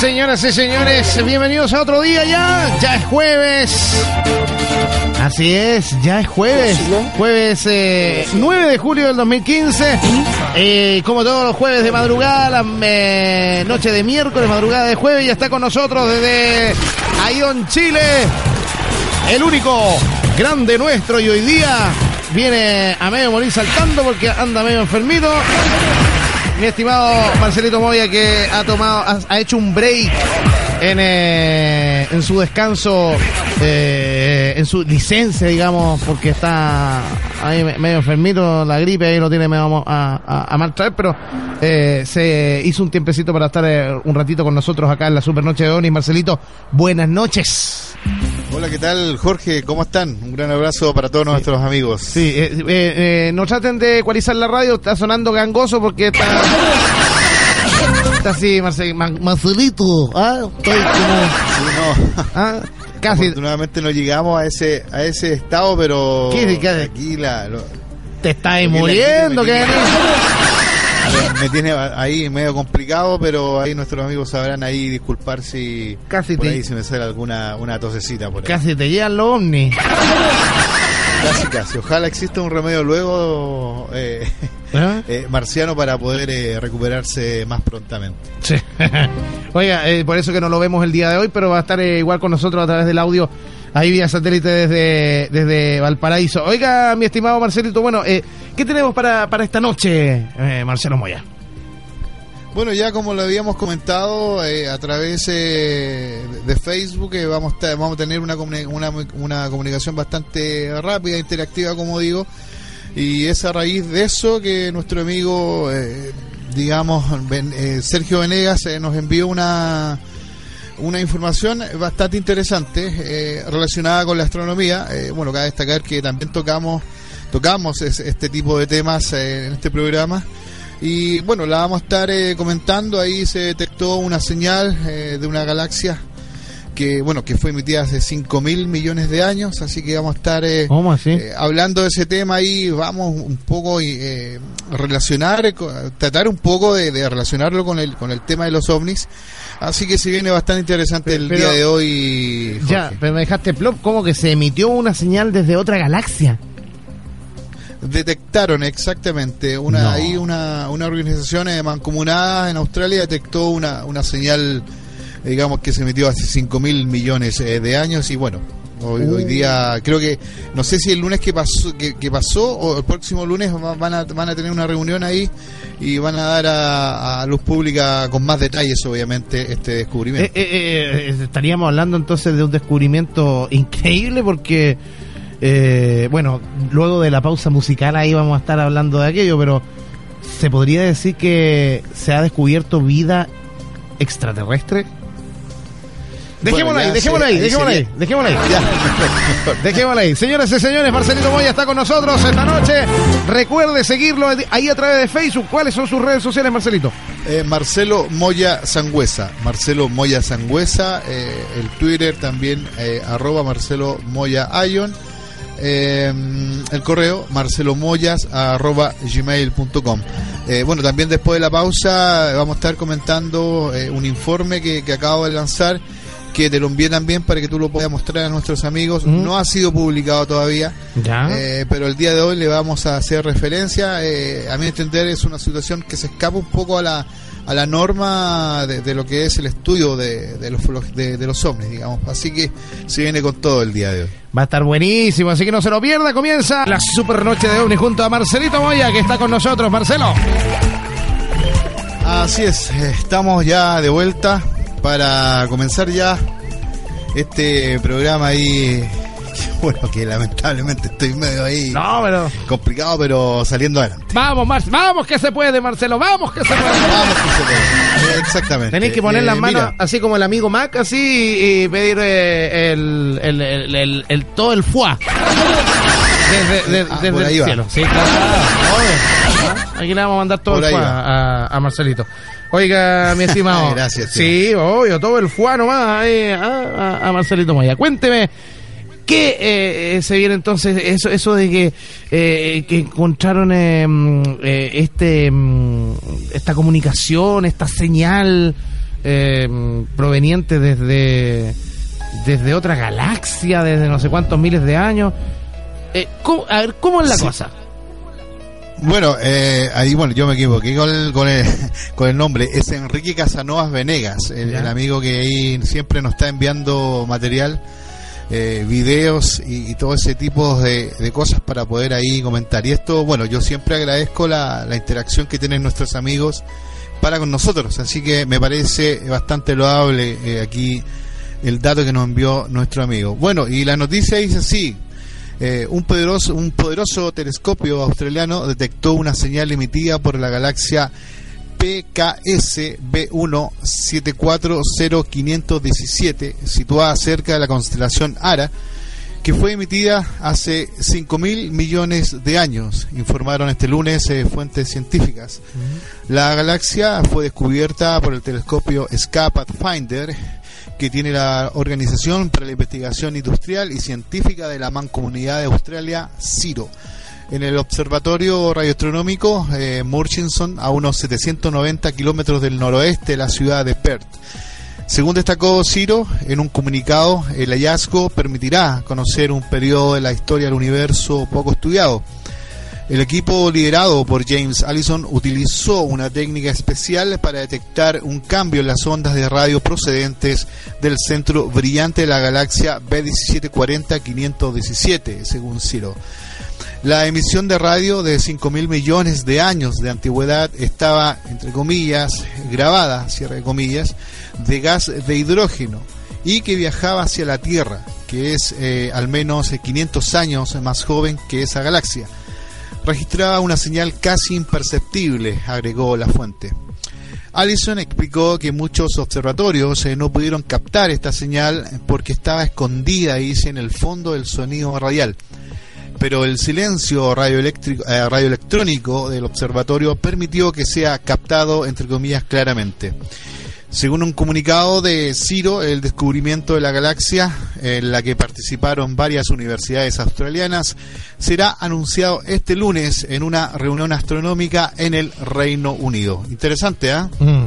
Señoras y señores, bienvenidos a otro día ya. Ya es jueves. Así es, ya es jueves. Jueves eh, 9 de julio del 2015. Eh, como todos los jueves de madrugada, la eh, noche de miércoles, madrugada de jueves, ya está con nosotros desde Ayón, Chile. El único grande nuestro y hoy día viene a medio morir saltando porque anda medio enfermito. Mi estimado Marcelito Moya que ha tomado, ha, hecho un break en, eh, en su descanso, eh, en su licencia, digamos, porque está ahí me- medio enfermito, la gripe ahí lo tiene medio a, a, a mal traer, pero eh, se hizo un tiempecito para estar eh, un ratito con nosotros acá en la Super Noche de Onis. Marcelito, buenas noches. Hola, ¿qué tal, Jorge? ¿Cómo están? Un gran abrazo para todos nuestros amigos. Sí, eh, eh, eh, no traten de ecualizar la radio, está sonando gangoso porque está... Está así, Marce- Man- Marcelito, ¿ah? Estoy como... Sí, no. ¿ah? Casi Afortunadamente no llegamos a ese a ese estado, pero ¿Qué- qué- aquí la, lo- te la muriendo, que me, me tiene ahí medio complicado, pero ahí nuestros amigos sabrán ahí disculpar si Casi por te- ahí se me sale alguna una tosecita por ahí. casi te llegan los ovnis. Casi, casi. Ojalá exista un remedio luego eh, ¿Ah? eh, marciano para poder eh, recuperarse más prontamente. Sí. Oiga, eh, por eso que no lo vemos el día de hoy, pero va a estar igual con nosotros a través del audio, ahí vía satélite desde, desde Valparaíso. Oiga, mi estimado Marcelito, bueno, eh, ¿qué tenemos para, para esta noche, eh, Marcelo Moya? Bueno, ya como lo habíamos comentado eh, a través eh, de Facebook, eh, vamos, a, vamos a tener una, una, una comunicación bastante rápida, interactiva, como digo, y es a raíz de eso que nuestro amigo, eh, digamos, eh, Sergio Venegas nos envió una una información bastante interesante eh, relacionada con la astronomía. Eh, bueno, cabe destacar que también tocamos tocamos es- este tipo de temas eh, en este programa. Y bueno, la vamos a estar eh, comentando. Ahí se detectó una señal de una galaxia que bueno que fue emitida hace 5 mil millones de años. Así que vamos a estar eh, eh, hablando de ese tema ahí, vamos un poco eh, relacionar, eh, tratar un poco de, de relacionarlo con el con el tema de los ovnis. Así que se viene bastante interesante el Pero- día de hoy. ya, pero me dejaste plop, como que se emitió una señal desde otra galaxia. Detectaron exactamente una No. ahí una, una organización eh, mancomunada en Australia detectó una, una señal digamos que se emitió hace 5 mil millones eh, de años y bueno hoy, hoy día creo que no sé si el lunes que pasó que, que pasó o el próximo lunes va- van a, van a tener una reunión ahí y van a dar a, a luz pública con más detalles obviamente este descubrimiento Eh, eh, eh, estaríamos hablando entonces de un descubrimiento increíble porque, eh, bueno, luego de la pausa musical ahí vamos a estar hablando de aquello, pero se podría decir que se ha descubierto vida extraterrestre. Dejémoslo ahí, dejémoslo ahí, dejémoslo ahí, dejémoslo ahí. Dejémoslo ahí. Señoras y señores, Marcelito Moya está con nosotros esta noche. Recuerde seguirlo ahí a través de Facebook. ¿Cuáles son sus redes sociales, Marcelito? Eh, Marcelo Moya Sangüesa, Marcelo Moya Sangüesa, eh, el Twitter también, eh, arroba Marcelo Moya Ayon, eh, el correo marcelomoyas arroba gmail.com. Eh, bueno, también después de la pausa vamos a estar comentando eh, un informe que, que acabo de lanzar que te lo envié también para que tú lo puedas mostrar a nuestros amigos. Mm. No ha sido publicado todavía, Ya. eh, pero el día de hoy le vamos a hacer referencia. Eh, a mi entender es una situación que se escapa un poco a la a la norma de, de lo que es el estudio de, de los de, de los ovnis, digamos. Así que se viene con todo el día de hoy. Va a estar buenísimo, así que no se lo pierda. Comienza la super noche de OVNI junto a Marcelito Moya, que está con nosotros. Marcelo. Así es, eh, estamos ya de vuelta para comenzar ya este programa ahí. Bueno, que lamentablemente estoy medio ahí No, pero. complicado, pero saliendo adelante. Vamos, Mar vamos que se puede, Marcelo. Vamos que se puede. Vamos que se puede. Eh, Exactamente. Tenéis que poner Eh, las manos mira, así como el amigo Mac, así y, y pedir eh, el, el, el, el- el- todo el fuá. Desde, de- Ah, desde el va. cielo. Sí, claro. Aquí le vamos a mandar todo Por el va. a, a Marcelito. Oiga, mi estimado. Gracias, tío. Sí, obvio, todo el fuá nomás ahí a, Marcelito Moya. Cuénteme. ¿Qué eh, se viene entonces? Eso, eso de que, eh, que encontraron eh, mm, eh, este mm, esta comunicación, esta señal eh, mm, proveniente desde, desde otra galaxia, desde no sé cuántos miles de años. Eh, ¿cómo- a ver, ¿cómo es la Sí. cosa? Bueno, eh, ahí bueno, yo me equivoqué con el, con el, con el nombre. Es Enrique Casanovas Venegas, el, amigo que ahí siempre nos está enviando material, eh, videos y, y todo ese tipo de, de cosas para poder ahí comentar. Y esto, bueno, yo siempre agradezco la, la interacción que tienen nuestros amigos para con nosotros. Así que me parece bastante loable eh, aquí el dato que nos envió nuestro amigo. Bueno, y la noticia dice así. Eh, un, poderoso, un poderoso telescopio australiano detectó una señal emitida por la galaxia PKS B1 740517, situada cerca de la constelación Ara, que fue emitida hace 5.000 millones de años, informaron este lunes eh, fuentes científicas. La galaxia fue descubierta por el telescopio SCA Pathfinder, que tiene la Organización para la Investigación Industrial y Científica de la Mancomunidad de Australia, CIRO, en el Observatorio Radioastronómico eh, Murchison, a unos 790 kilómetros del noroeste de la ciudad de Perth. Según destacó Ciro en un comunicado, el hallazgo permitirá conocer un periodo de la historia del universo poco estudiado. El equipo liderado por James Allison utilizó una técnica especial para detectar un cambio en las ondas de radio procedentes del centro brillante de la galaxia B1740-517, según Ciro. La emisión de radio de 5.000 millones de años de antigüedad estaba, entre comillas, grabada, cierre de comillas, de gas de hidrógeno y que viajaba hacia la Tierra, que es eh, al menos 500 años más joven que esa galaxia. Registraba una señal casi imperceptible, agregó la fuente. Allison explicó que muchos observatorios eh, no pudieron captar esta señal porque estaba escondida, dice, en el fondo del sonido radial pero el silencio radioeléctrico, eh, radioelectrónico del observatorio permitió que sea captado, entre comillas, claramente. Según un comunicado de Ciro, el descubrimiento de la galaxia, en la que participaron varias universidades australianas, será anunciado este lunes en una reunión astronómica en el Reino Unido. Interesante, ¿ah? Mm.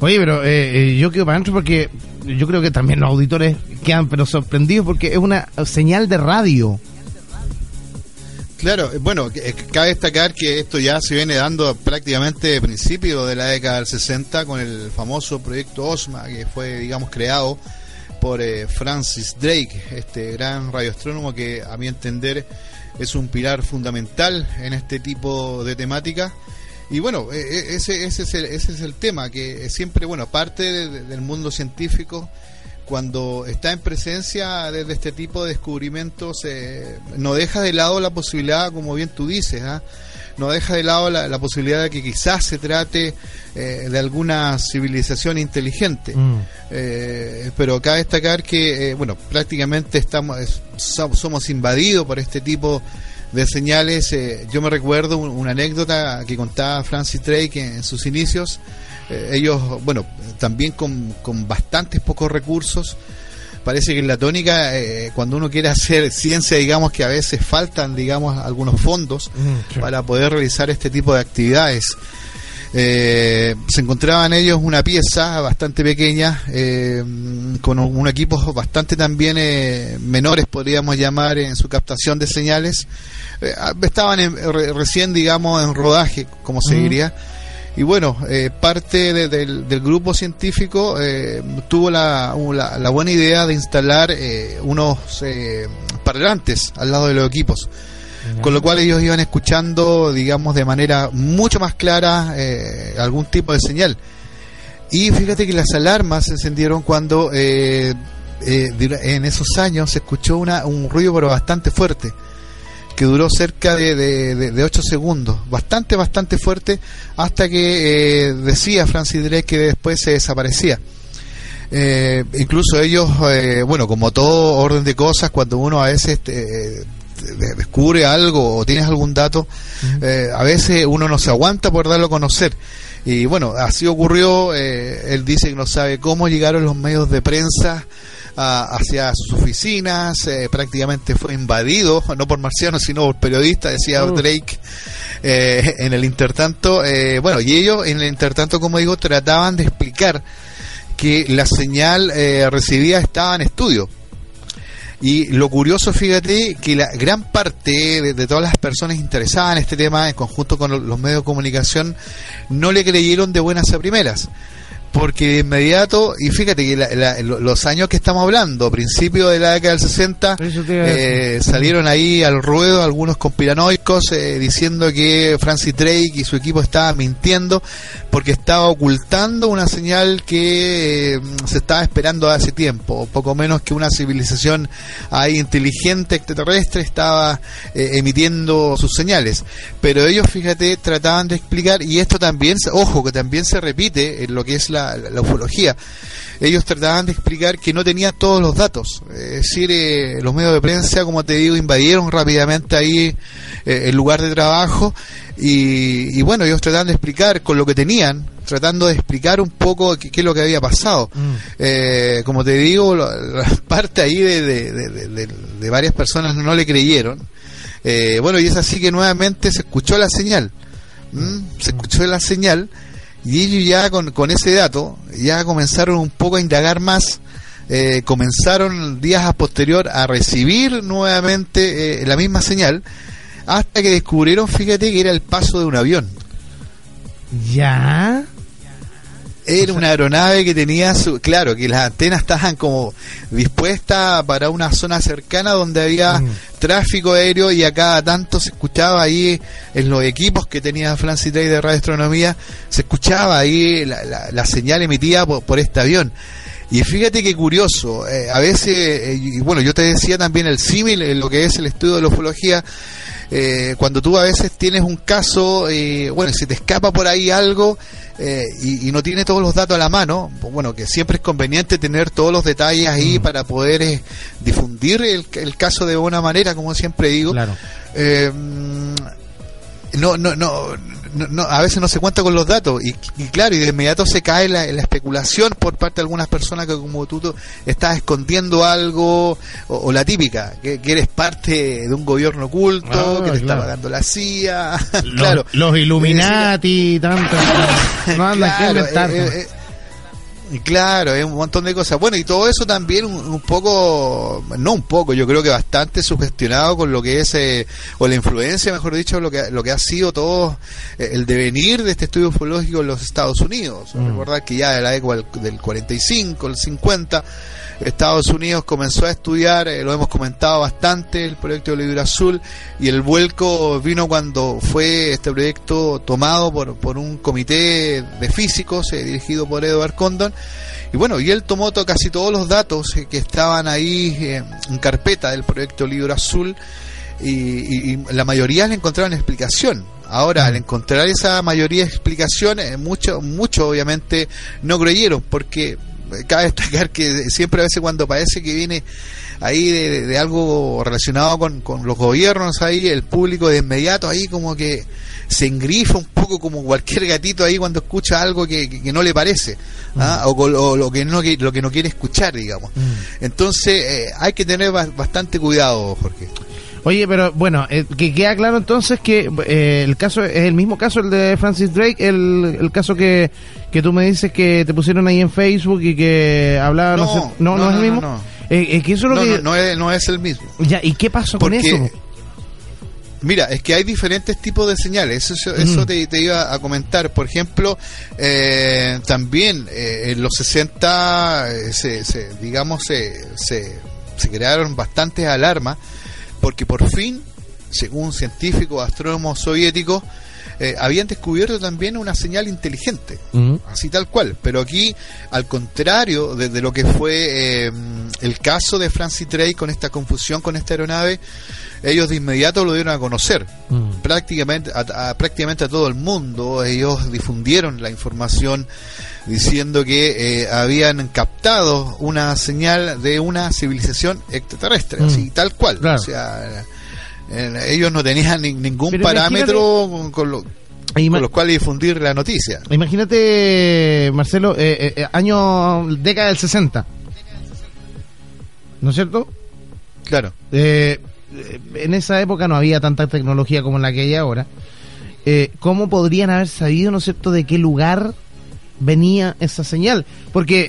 Oye, pero eh, eh, yo quedo para adentro porque yo creo que también los auditores quedan pero sorprendidos porque es una señal de radio. Claro, eh, bueno, eh, cabe destacar que esto ya se viene dando prácticamente de principio de la década del 60 con el famoso proyecto OSMA, que fue, digamos, creado por eh, Francis Drake, este gran radioastrónomo que, a mi entender, es un pilar fundamental en este tipo de temática. Y bueno, ese, ese, es el, ese es el tema, que siempre, bueno, parte de- del mundo científico, cuando está en presencia de, de este tipo de descubrimientos, eh, no deja de lado la posibilidad, como bien tú dices, ¿ah? no deja de lado la, la posibilidad de que quizás se trate eh, de alguna civilización inteligente. Mm. Eh, pero cabe destacar que, eh, bueno, prácticamente estamos es- so- somos invadidos por este tipo de señales. Yo me recuerdo un- una anécdota que contaba Francis Drake en, en sus inicios. Eh, ellos, bueno, también con, con bastantes pocos recursos. Parece que en la tónica, eh, cuando uno quiere hacer ciencia, digamos que a veces faltan, digamos, algunos fondos Mm, sí. para poder realizar este tipo de actividades. Eh, se encontraban ellos una pieza bastante pequeña, eh, con un, un equipo bastante también eh, menores, podríamos llamar, en su captación de señales. Eh, estaban en- re- recién, digamos, en rodaje, como se diría. Y bueno, eh, parte de- del, del grupo científico eh, tuvo la, la- la buena idea de instalar eh, unos eh, parlantes al lado de los equipos. Con lo cual ellos iban escuchando, digamos, de manera mucho más clara eh, algún tipo de señal. Y fíjate que las alarmas se encendieron cuando eh, eh, en esos años se escuchó una, un ruido pero bastante fuerte, que duró cerca de, de, de, de 8 segundos, bastante, bastante fuerte, hasta que eh, decía Francis Drake que después se desaparecía. Eh, incluso ellos, eh, bueno, como todo orden de cosas, cuando uno a veces de- descubre algo o tienes algún dato, eh, a veces uno no se aguanta por darlo a conocer. Y bueno, así ocurrió, eh, él dice que no sabe cómo llegaron los medios de prensa a- hacia sus oficinas, eh, prácticamente fue invadido, no por marcianos, sino por periodistas, decía. Drake. Eh, en el intertanto, eh, bueno, y ellos en el intertanto, como digo, trataban de explicar que la señal eh, recibida estaba en estudio. Y lo curioso, fíjate, que la gran parte de, de todas las personas interesadas en este tema, en conjunto con lo- los medios de comunicación, no le creyeron de buenas a primeras. Porque de inmediato, y fíjate que la- la- lo- los años que estamos hablando, principios de la década del 60, Eso te iba a decir. eh, salieron ahí al ruedo algunos conspiranoicos eh, diciendo que Francis Drake y su equipo estaban mintiendo porque estaba ocultando una señal que eh, se estaba esperando hace tiempo, poco menos que una civilización ahí inteligente extraterrestre estaba eh, emitiendo sus señales. Pero ellos, fíjate, trataban de explicar, y esto también, se- ojo, que también se repite en lo que es la, la- la ufología. Ellos trataban de explicar que no tenían todos los datos. Es decir, eh, los medios de prensa, como te digo, invadieron rápidamente ahí eh, el lugar de trabajo y, y bueno, ellos trataban de explicar con lo que tenían, tratando de explicar un poco qué, qué es lo que había pasado. Mm. Eh, como te digo, la, la parte ahí de, de- varias personas no le creyeron. Eh, bueno, y es así que nuevamente se escuchó la señal. ¿m? Se escuchó la señal y ellos ya con, con ese dato ya comenzaron un poco a indagar más. eh, comenzaron días a posterior a recibir nuevamente eh, la misma señal hasta que descubrieron, fíjate, que era el paso de un avión. Ya. Era una aeronave que tenía su, claro, que las antenas estaban como dispuestas para una zona cercana donde había Mm. tráfico aéreo y a cada tanto se escuchaba ahí en los equipos que tenía Francis Drake de radioastronomía, se escuchaba ahí la, la- la señal emitida por, por este avión. Y fíjate qué curioso, eh, a veces, eh, y bueno, yo te decía también el símil en lo que es el estudio de la ufología, eh, cuando tú a veces tienes un caso, eh, bueno, si te escapa por ahí algo eh, y, y no tiene todos los datos a la mano, pues bueno, que siempre es conveniente tener todos los detalles ahí para poder eh, difundir el, el caso de buena manera, como siempre digo. Claro. Eh, no, no, no, no, no, a veces no se cuenta con los datos y, y claro, y de inmediato se cae la, la especulación por parte de algunas personas que como tú, tú estás escondiendo algo o, o la típica, que, que eres parte de un gobierno oculto, Ah, que te está claro. pagando la CIA, Los- claro. Los, Illuminati, tanto. No andan Claro, claro, es un montón de cosas. Bueno, y todo eso también un, un poco, no un poco, yo creo que bastante sugestionado con lo que es, eh, o la influencia, mejor dicho, lo que, lo que ha sido todo eh, el devenir de este estudio ufológico en los Estados Unidos. Mm. Recordar que ya de la época del- del 45, el 50, Estados Unidos comenzó a estudiar, eh, lo hemos comentado bastante, el proyecto de Libro Azul, y el vuelco vino cuando fue este proyecto tomado por, por un comité de físicos dirigido por Edward Condon. Y bueno, y él tomó to- casi todos los datos eh, que estaban ahí eh, en carpeta del proyecto Libro Azul y, y- y la mayoría le encontraron explicación. Ahora, al encontrar esa mayoría de explicación, eh, mucho, mucho obviamente no creyeron, porque cabe destacar que siempre a veces cuando parece que viene ahí de, algo relacionado con, con los gobiernos, ahí el público de inmediato ahí como que se engrifa un poco como cualquier gatito ahí cuando escucha algo que, que- que no le parece, ¿ah? o, o lo que no lo que no quiere escuchar, digamos. Mm. Entonces eh, hay que tener ba- bastante cuidado, Jorge. Oye, pero bueno, eh, que queda claro entonces que eh, el caso es el mismo caso el de Francis Drake, el, el caso que, que tú me dices que te pusieron ahí en Facebook y que hablaba, no, No, sé, no, no, no, es el mismo. no. Eh, es que eso es lo No, que... no, no es, no es el mismo. Ya, ¿y qué pasó con eso? Mira, es que hay diferentes tipos de señales. Eso, eso Mm. te, te iba a comentar. Por ejemplo, eh, también eh, en los 60, eh, se, se- digamos, se, se crearon bastantes alarmas porque por fin, según científicos, astrónomos soviéticos, eh, habían descubierto también una señal inteligente así tal cual. Pero aquí, al contrario de, de lo que fue eh, el caso de Francis Drake con esta confusión con esta aeronave, ellos de inmediato lo dieron a conocer. Mm. Prácticamente a, a- prácticamente a todo el mundo, ellos difundieron la información diciendo que eh, habían captado una señal de una civilización extraterrestre, así tal cual. Claro. O sea, eh, ellos no tenían ni- ningún Pero parámetro con, con lo, Ima- con los cuales difundir la noticia. Imagínate, Marcelo, eh, eh, eh, año, década del 60. ¿No es cierto? Claro. Eh, en esa época no había tanta tecnología como la que hay ahora. Eh, ¿Cómo podrían haber sabido, no es cierto, de qué lugar venía esa señal? Porque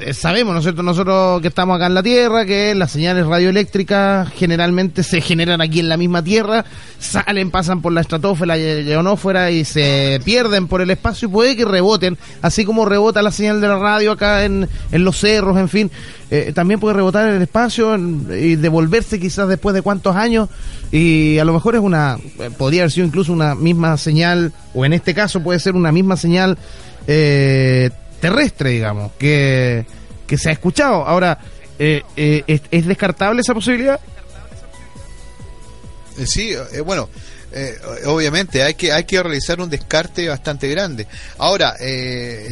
eh, sabemos, ¿no es cierto?, nosotros que estamos acá en la Tierra, que las señales radioeléctricas generalmente se generan aquí en la misma Tierra, salen, pasan por la estratosfera y la ionósfera y se pierden por el espacio y puede que reboten, así como rebota la señal de la radio acá en, en los cerros, en fin, eh, también puede rebotar en el espacio y devolverse quizás después de cuántos años y a lo mejor es una, eh, podría haber sido incluso una misma señal, o en este caso puede ser una misma señal eh, terrestre, digamos, que, que se ha escuchado. Ahora, eh, eh, ¿es, es descartable esa posibilidad? Eh, Sí, eh, bueno, obviamente hay que hay que realizar un descarte bastante grande. Ahora,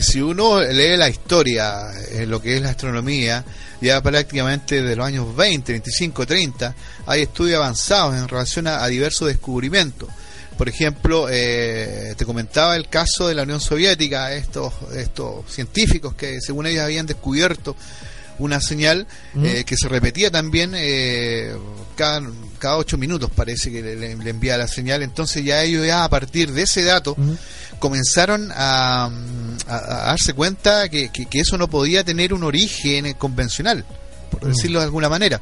si uno lee la historia lo que es la astronomía, ya prácticamente de los años 20, 25, 30, hay estudios avanzados en relación a diversos descubrimientos. Por ejemplo, eh, te comentaba el caso de la Unión Soviética, estos, estos científicos que según ellos habían descubierto una señal eh, que se repetía también eh, cada, cada ocho minutos parece que le, le- envía la señal. Entonces ya ellos ya a partir de ese dato comenzaron a, a- a darse cuenta que, que- que eso no podía tener un origen convencional por decirlo de alguna manera.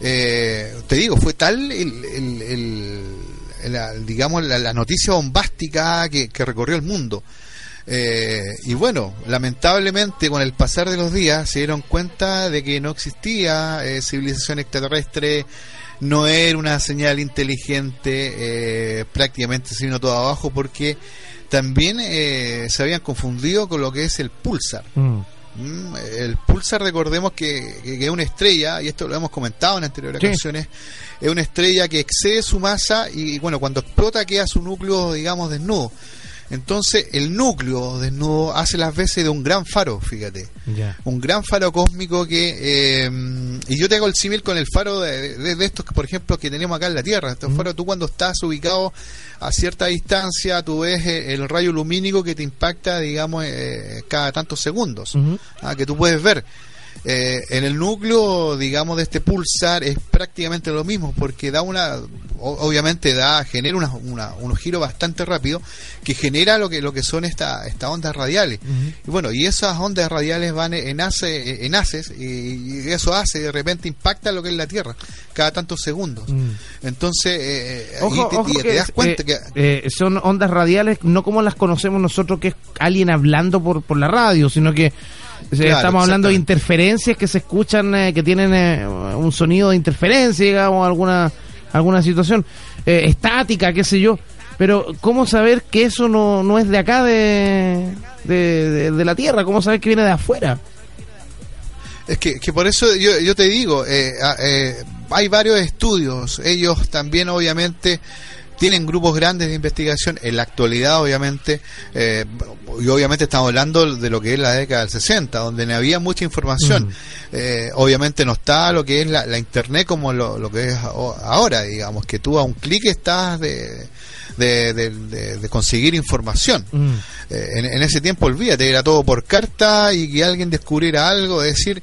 Eh, te digo fue tal el, el- el- la, digamos la, noticia bombástica que, recorrió el mundo eh, y bueno, lamentablemente con el pasar de los días se dieron cuenta de que no existía eh, civilización extraterrestre, no era una señal inteligente, eh, prácticamente se vino todo abajo porque también eh, se habían confundido con lo que es el pulsar. Mm. Mm, El pulsar, recordemos que, que- que es una estrella, y esto lo hemos comentado en anteriores Sí. ocasiones, es una estrella que excede su masa y bueno, cuando explota queda su núcleo, digamos, desnudo. Entonces el núcleo desnudo hace las veces de un gran faro, fíjate. Un gran faro cósmico que... eh, y yo te hago el símil con el faro de, de- de estos, que, por ejemplo, que tenemos acá en la Tierra. Estos faros, tú cuando estás ubicado a cierta distancia, tú ves eh, el rayo lumínico que te impacta, digamos, eh, cada tantos segundos. Ah, que tú puedes ver. Eh, en el núcleo, digamos, de este pulsar es prácticamente lo mismo, porque da una, obviamente da, genera una, una- unos giros bastante rápidos que genera lo que lo que son esta- estas ondas radiales. Y bueno, y esas ondas radiales van en, hace, en haces y, y eso hace, de repente impacta lo que es la Tierra cada tantos segundos. Mm. Entonces, eh, ahí Ojo, te, ojo te- das cuenta eh, que... eh, son ondas radiales, no como las conocemos nosotros, que es alguien hablando por, por la radio, sino que eh, Claro, estamos hablando de interferencias que se escuchan, eh, que tienen eh, un sonido de interferencia, digamos, alguna, alguna situación eh, estática, qué sé yo. Pero, ¿cómo saber que eso no, no es de acá, de, de, de- de la Tierra? ¿Cómo saber que viene de afuera? Es que, que por eso yo, yo te digo, eh, eh, hay varios estudios, ellos también obviamente tienen grupos grandes de investigación, en la actualidad obviamente, eh, y obviamente estamos hablando de lo que es la década del 60, donde no había mucha información, Eh, obviamente no está lo que es la, la internet como lo, lo que es ahora, digamos, que tú a un clic estás de, de, de- de- de conseguir información. Mm. Eh, en, en ese tiempo, olvídate, era todo por carta y que alguien descubriera algo, es decir,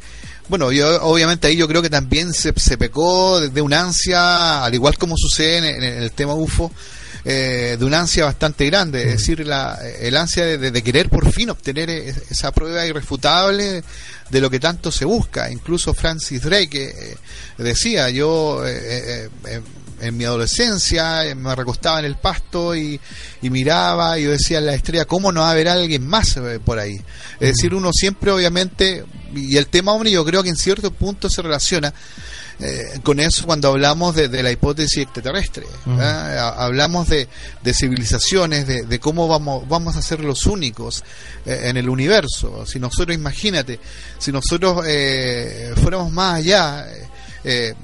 Bueno, yo, obviamente ahí yo creo que también se, se pecó de, una ansia, al igual como sucede en, en el tema UFO, eh, de una ansia bastante grande, es decir, la, el ansia de, de- de querer por fin obtener e- esa prueba irrefutable de lo que tanto se busca. Incluso Francis Drake eh, decía, yo eh, eh, eh, en mi adolescencia eh, me recostaba en el pasto y, y miraba y yo decía la estrella, ¿cómo no va a haber alguien más eh, por ahí? Es decir, uno siempre obviamente, y el tema ovni yo creo que en cierto punto se relaciona eh, con eso cuando hablamos de, de la hipótesis extraterrestre. Hablamos de, de civilizaciones, de, de cómo vamos, vamos a ser los únicos eh, en el universo. Si nosotros, imagínate, si nosotros eh, fuéramos más allá, eh,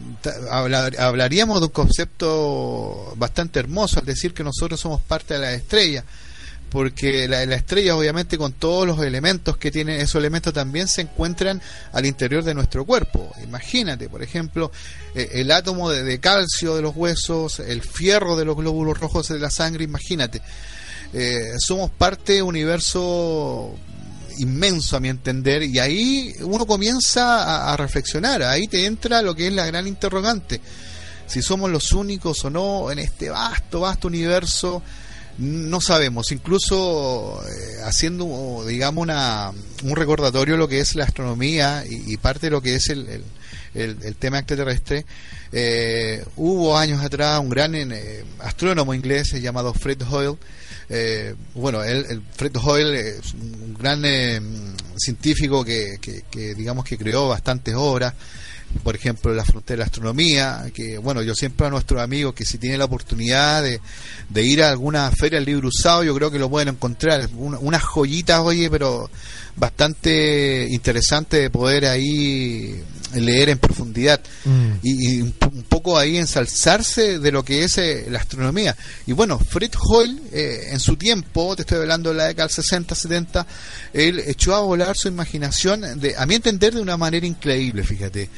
hablar- hablaríamos de un concepto bastante hermoso al decir que nosotros somos parte de la estrella porque la, la estrella obviamente con todos los elementos que tiene esos elementos también se encuentran al interior de nuestro cuerpo. Imagínate por ejemplo eh, el átomo de, calcio de los huesos el fierro de los glóbulos rojos de la sangre imagínate. Eh, somos parte de un universo inmenso a mi entender y ahí uno comienza a, reflexionar ahí te entra lo que es la gran interrogante. Si somos los únicos o no en este vasto vasto universo no sabemos, incluso eh, haciendo, digamos, una, un recordatorio de lo que es la astronomía y, parte de lo que es el- el tema extraterrestre, eh, hubo años atrás un gran eh, astrónomo inglés llamado Fred Hoyle, eh, bueno, el Fred Hoyle es un gran eh, científico que, que, digamos, que creó bastantes obras, por ejemplo, la frontera de la astronomía, que bueno, yo siempre a nuestros amigos que si tienen la oportunidad de, ir a alguna feria del libro usado, yo creo que lo pueden encontrar, Una- unas joyitas, oye, pero bastante interesante de poder ahí leer en profundidad y, y un, po- un poco ahí ensalzarse de lo que es eh, la astronomía. Y bueno, Fred Hoyle, eh, en su tiempo, te estoy hablando de la década del 60, 70, él echó a volar su imaginación, de, a mi entender, de una manera increíble, fíjate.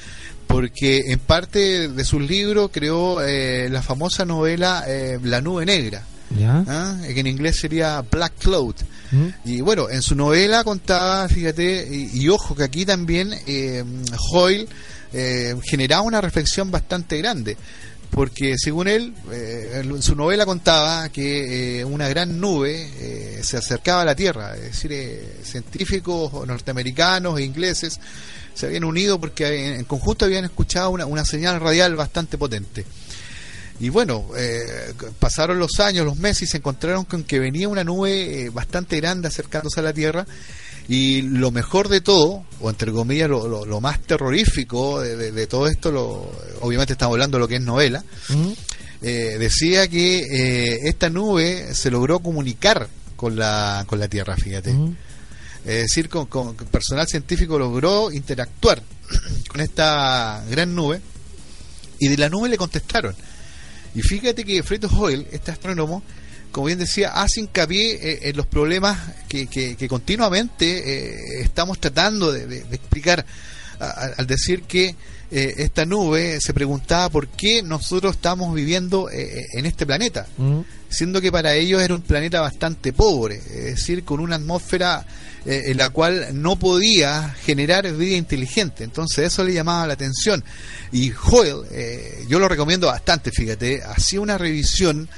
Porque en parte de sus libros creó eh, la famosa novela eh, La nube negra. ¿Ya? ¿ah? que en inglés sería Black Cloud. ¿Mm? Y bueno, en su novela contaba, fíjate, y, y ojo que aquí también eh, Hoyle eh, generaba una reflexión bastante grande, porque según él, eh, en su novela contaba que eh, una gran nube eh, se acercaba a la Tierra, es decir, científicos norteamericanos e ingleses se habían unido porque en, conjunto habían escuchado una, una señal radial bastante potente. Y bueno, pasaron los años, los meses y se encontraron con que venía una nube bastante grande acercándose a la Tierra. Y lo mejor de todo, o entre comillas, lo, lo- lo más terrorífico de, de- de todo esto, lo, obviamente estamos hablando de lo que es novela, eh, decía que eh, esta nube se logró comunicar con la, con la Tierra, fíjate. Es decir, con- con personal científico logró interactuar con esta gran nube y de la nube le contestaron. Y fíjate que Fred Hoyle, este astrónomo, como bien decía, hace hincapié eh, en los problemas que, que- que continuamente eh, estamos tratando de, de- de explicar al decir que eh, esta nube se preguntaba por qué nosotros estamos viviendo eh, en este planeta ¿Mm? siendo que para ellos era un planeta bastante pobre, es decir, con una atmósfera eh, en la cual no podía generar vida inteligente. Entonces eso le llamaba la atención. Y Hoyle, eh, yo lo recomiendo bastante, fíjate, hacía una revisión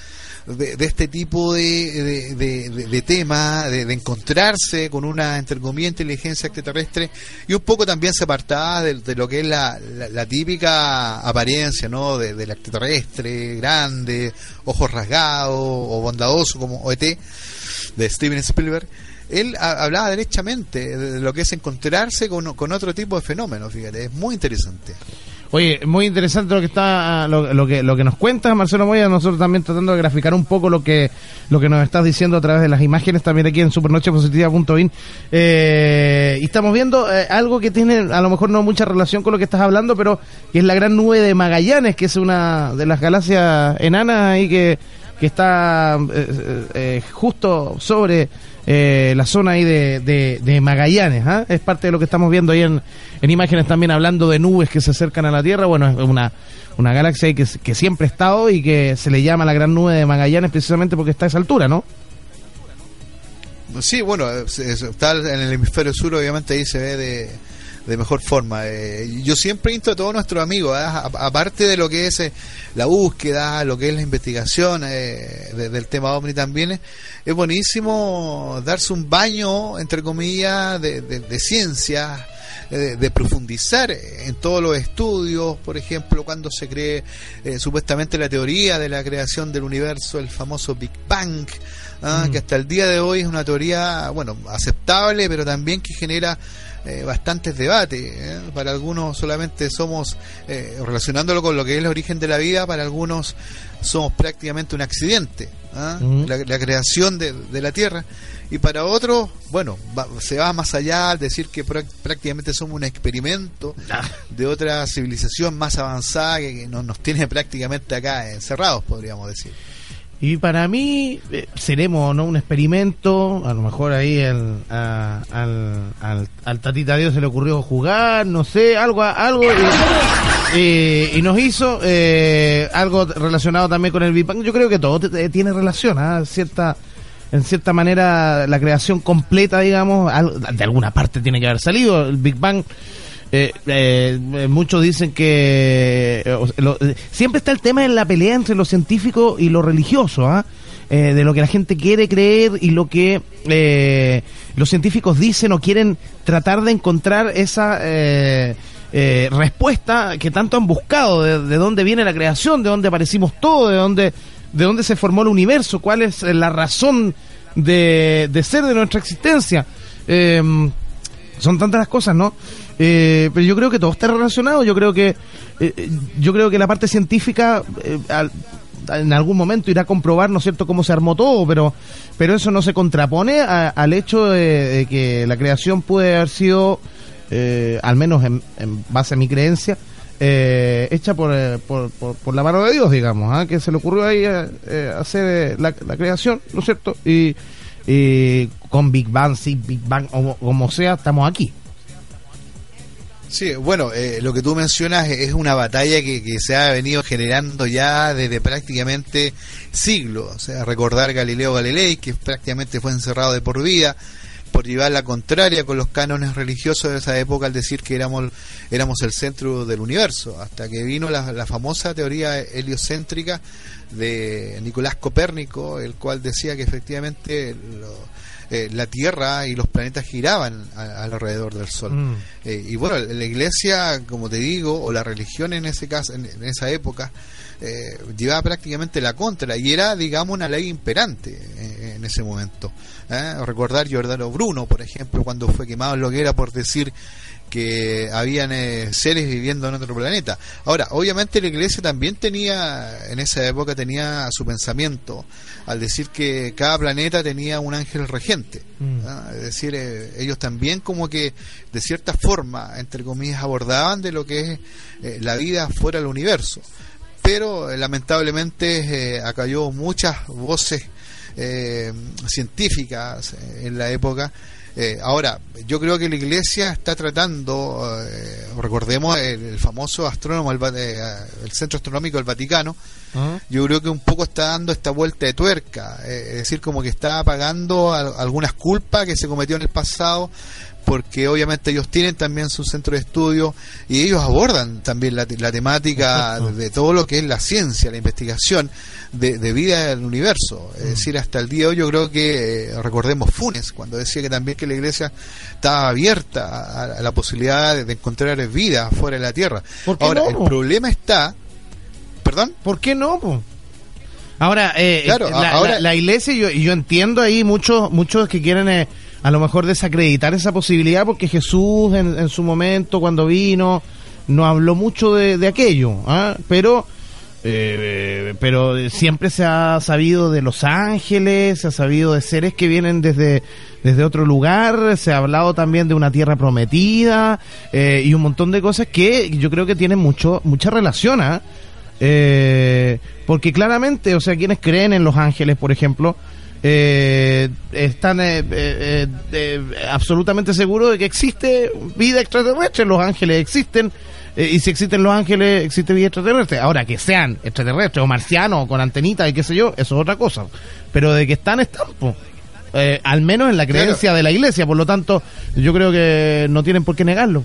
de, de este tipo de, de, de- tema, de, encontrarse con una, entre inteligencia extraterrestre y un poco también se apartaba de, lo que es la, la- la típica apariencia, ¿no? De, del extraterrestre, grande, ojos rasgados o bondadoso como OET de Steven Spielberg. Él ha- hablaba derechamente de lo que es encontrarse con, con otro tipo de fenómenos, fíjate, es muy interesante. Oye, muy interesante lo que está lo, lo que lo que nos cuentas Marcelo Moya, nosotros también tratando de graficar un poco lo que lo que nos estás diciendo a través de las imágenes también aquí en supernochepositiva.in eh, y estamos viendo eh, algo que tiene a lo mejor no mucha relación con lo que estás hablando, pero que es la gran nube de Magallanes, que es una de las galaxias enanas ahí que que está eh, eh, eh, justo sobre eh, la zona ahí de, de, Magallanes. ¿ah? Es parte de lo que estamos viendo ahí en, en imágenes también hablando de nubes que se acercan a la Tierra. Bueno, es una, una galaxia que, que siempre ha estado y que se le llama la gran nube de Magallanes precisamente porque está a esa altura, ¿no? Sí, bueno, es- es- está en el hemisferio sur, obviamente ahí se ve de, de mejor forma. Eh, yo siempre insto a todos nuestros amigos. A- aparte de lo que es eh, la búsqueda, lo que es la investigación eh, de- del tema OVNI también, eh, es buenísimo darse un baño, entre comillas, de, de- de ciencia, eh, de, de profundizar en todos los estudios, por ejemplo, cuando se cree eh, supuestamente la teoría de la creación del universo, el famoso Big Bang, ¿ah? que hasta el día de hoy es una teoría, bueno, aceptable, pero también que genera eh, bastantes debates. ¿eh? Para algunos solamente somos, eh, relacionándolo con lo que es el origen de la vida, para algunos somos prácticamente un accidente, ¿ah? La, la creación de, de la Tierra. Y para otros, bueno, va- se va más allá al decir que prá- prácticamente somos un experimento de otra civilización más avanzada que, que nos, nos tiene prácticamente acá encerrados, podríamos decir. Y para mí eh, seremos no un experimento, a lo mejor ahí a- al, al, al tatita Dios se le ocurrió jugar, no sé, algo, algo y, y- nos hizo eh, algo relacionado también con el Big Bang. Yo creo que todo tiene relación, ¿ah? cierta, en cierta manera la creación completa, digamos, al- de alguna parte tiene que haber salido el Big Bang. Eh, eh, muchos dicen que eh, lo- eh, siempre está el tema en la pelea entre lo científico y lo religioso, ¿ah? Eh, de lo que la gente quiere creer y lo que eh, los científicos dicen o quieren tratar de encontrar esa eh, eh, respuesta que tanto han buscado, de, de dónde viene la creación, de dónde aparecimos todos, de dónde, de dónde se formó el universo, cuál es eh, la razón de, de ser de nuestra existencia. Eh, son tantas las cosas, ¿no? Eh, pero yo creo que todo está relacionado. Yo creo que eh, eh, yo creo que la parte científica eh, al- en algún momento irá a comprobar, ¿no cierto?, cómo se armó todo, pero pero eso no se contrapone a- al hecho de, que la creación puede haber sido, al menos en, base a mi creencia, hecha por, por, por, por la mano de Dios, digamos, ¿ah? que se le ocurrió ahí hacer la, la creación, ¿no es cierto? Y, y con Big Bang, sí, Big Bang, o como sea, estamos aquí. Sí, bueno, eh, lo que tú mencionas es una batalla que, que se ha venido generando ya desde prácticamente siglos. O sea, recordar Galileo Galilei, que prácticamente fue encerrado de por vida por llevar la contraria con los cánones religiosos de esa época al decir que éramos, éramos el centro del universo, hasta que vino la, la famosa teoría heliocéntrica de Nicolás Copérnico, el cual decía que efectivamente lo- eh, la Tierra y los planetas giraban a- alrededor del Sol. Mm. Eh, y bueno, la iglesia, como te digo, o la religión en ese caso, en, en esa época, eh, llevaba prácticamente la contra y era, digamos, una ley imperante eh, en ese momento. Recordar Giordano Bruno, por ejemplo, cuando fue quemado en lo que era por decir que habían eh, seres viviendo en otro planeta. Ahora, obviamente la iglesia también tenía, en esa época tenía su pensamiento, al decir que cada planeta tenía un ángel regente. Mm. ¿ah? Es decir, eh, ellos también como que de cierta forma, entre comillas, abordaban de lo que es eh, la vida fuera del universo. Pero eh, lamentablemente acalló muchas voces eh, científicas en la época. Eh, ahora, yo creo que la Iglesia está tratando, eh, recordemos el, el famoso astrónomo, el, eh, el Centro Astronómico del Vaticano, ¿Ah? yo creo que un poco está dando esta vuelta de tuerca, eh, es decir, como que está pagando al- algunas culpas que se cometió en el pasado, porque obviamente ellos tienen también su centro de estudio y ellos abordan también la, la temática Exacto. de todo lo que es la ciencia, la investigación de, de vida del universo. Es decir, hasta el día de hoy yo creo que, eh, recordemos Funes, cuando decía que también que la iglesia estaba abierta a, a la posibilidad de, de encontrar vida fuera de la Tierra. ¿Por qué Ahora, no? el problema está... ¿Perdón? ¿Por qué no? po? Ahora, eh, Claro, eh, la, ahora- la- la iglesia, yo, y yo entiendo ahí muchos muchos que quieren eh, a lo mejor desacreditar esa posibilidad porque Jesús en, en su momento, cuando vino, no habló mucho de, de aquello, ¿ah? pero eh, pero siempre se ha sabido de los ángeles, se ha sabido de seres que vienen desde, desde otro lugar, se ha hablado también de una tierra prometida eh, y un montón de cosas que yo creo que tienen mucho mucha relación, ¿ah? Eh, porque claramente, o sea, quienes creen en los ángeles, por ejemplo, eh, están eh, eh, eh, absolutamente seguros de que existe vida extraterrestre. Los ángeles existen. eh, y si existen los ángeles, existe vida extraterrestre. Ahora, que sean extraterrestres o marcianos o con antenitas y qué sé yo, eso es otra cosa. Pero de que están, están. al menos en la Claro. creencia de la iglesia. Por lo tanto, yo creo que no tienen por qué negarlo.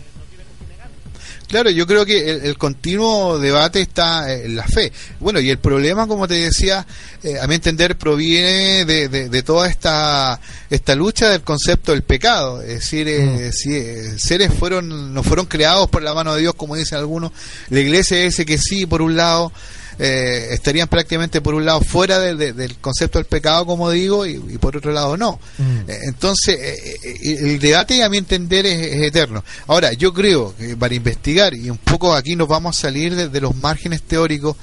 Claro, yo creo que el, el continuo debate está en la fe. Bueno, y el problema, como te decía, eh, a mi entender, proviene de, de- de toda esta esta lucha del concepto del pecado. Es decir, eh, si eh, seres fueron no fueron creados por la mano de Dios, como dicen algunos, la iglesia dice que sí, por un lado, eh, estarían prácticamente por un lado fuera de- de- del concepto del pecado, como digo, y, y por otro lado no. Eh, Entonces, eh, eh, el debate, a mi entender, es, es eterno. Ahora, yo creo que para investigar, y un poco aquí nos vamos a salir de, de los márgenes teóricos,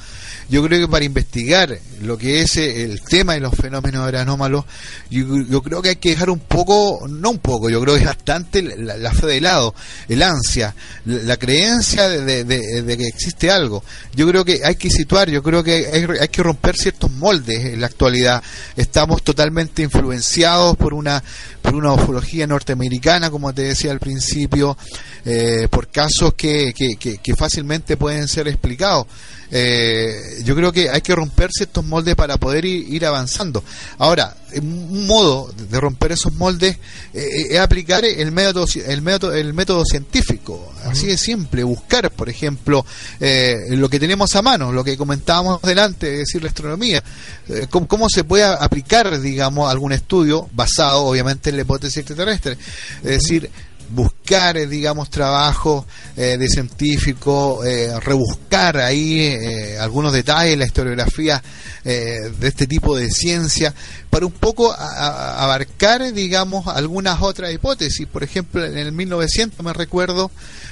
yo creo que para investigar lo que es eh, el tema de los fenómenos anómalos, yo, creo que hay que dejar un poco, no un poco, yo creo que es bastante la, la fe de lado, el ansia, la, creencia de que existe algo. Yo creo que hay que situar, yo creo que hay, hay que romper ciertos moldes en la actualidad. Estamos totalmente influenciados por una por una ufología norteamericana, como te decía al principio, eh, por casos que, que, que- que fácilmente pueden ser explicados. Eh, yo creo que hay que romperse estos moldes para poder ir, avanzando. Ahora, un modo de romper esos moldes eh, es aplicar el método, el método, el método científico. Así de simple, buscar, por ejemplo, eh, lo que tenemos a mano, lo que comentábamos delante, es decir, la astronomía. Eh, cómo, cómo se puede aplicar, digamos, algún estudio basado, obviamente, en la hipótesis extraterrestre. Es decir, buscar, eh, digamos, trabajo eh, de científico, eh, rebuscar ahí eh, algunos detalles, la historiografía eh, de este tipo de ciencia, para un poco a- a- abarcar, digamos, algunas otras hipótesis. Por ejemplo, en el 1900 me recuerdo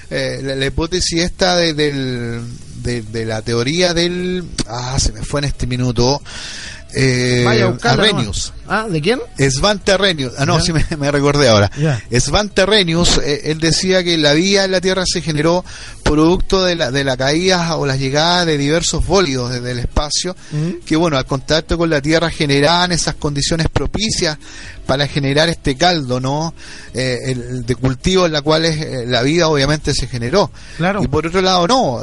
la, la hipótesis esta de, del, de, de la teoría del... Ah, se me fue en este minuto. Eh, Vaya a buscarla Arrhenius. nomás. Ah, ¿de quién? Svan Terrenius, ah no, Ya. sí me, me recordé ahora. Ya. Svan Terrenius, eh, él decía que la vida en la Tierra se generó producto de la, de la caída o la llegada de diversos bólidos desde el espacio, Mm. que bueno, al contacto con la Tierra generaban esas condiciones propicias para generar este caldo, ¿no? Eh, el, de cultivo en la cual es, eh, la vida obviamente se generó. Claro. Y por otro lado, no,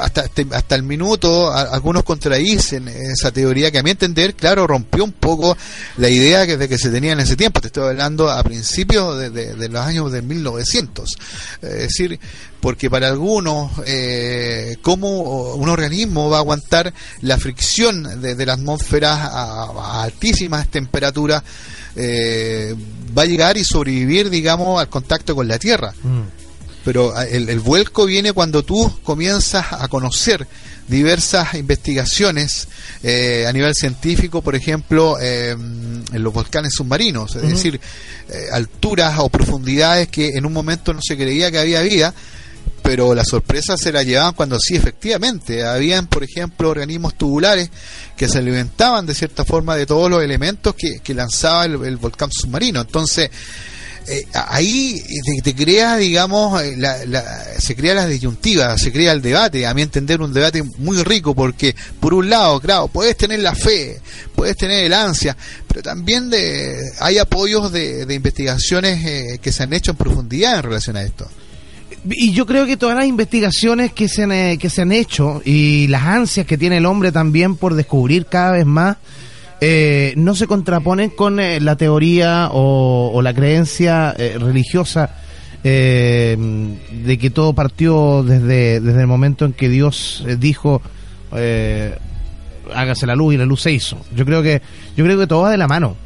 hasta, este- hasta el minuto a- algunos contradicen esa teoría que a mi entender, claro, rompió un poco la idea que, de que se tenía en ese tiempo. Te estoy hablando a principios de, de- de los años de 1900. Es decir, porque para algunos, eh, ¿cómo un organismo va a aguantar la fricción de, de la atmósfera a, a altísimas temperaturas? eh, va a llegar y sobrevivir, digamos, al contacto con la Tierra. Mm. Pero ah, el, el vuelco viene cuando tú comienzas a conocer diversas investigaciones eh, a nivel científico, por ejemplo, eh, en los volcanes submarinos, es decir, eh, alturas o profundidades que en un momento no se creía que había vida, pero la sorpresa se la llevaban cuando sí, efectivamente, habían, por ejemplo, organismos tubulares que se alimentaban de cierta forma de todos los elementos que, que lanzaba el, el volcán submarino. Entonces, eh, ahí te, te crea, digamos, eh, la, la- se crea la disyuntiva, se crea el debate, a mi entender un debate muy rico porque por un lado, claro, puedes tener la fe, puedes tener el ansia, pero también de, hay apoyos de, investigaciones eh, que se han hecho en profundidad en relación a esto. Y yo creo que todas las investigaciones que se han, eh, que se han hecho y las ansias que tiene el hombre también por descubrir cada vez más, eh, no se contraponen con eh, la teoría o, o la creencia eh, religiosa eh, de que todo partió desde, desde el momento en que Dios eh, dijo eh, hágase la luz y la luz se hizo. Yo creo que yo creo que todo va de la mano.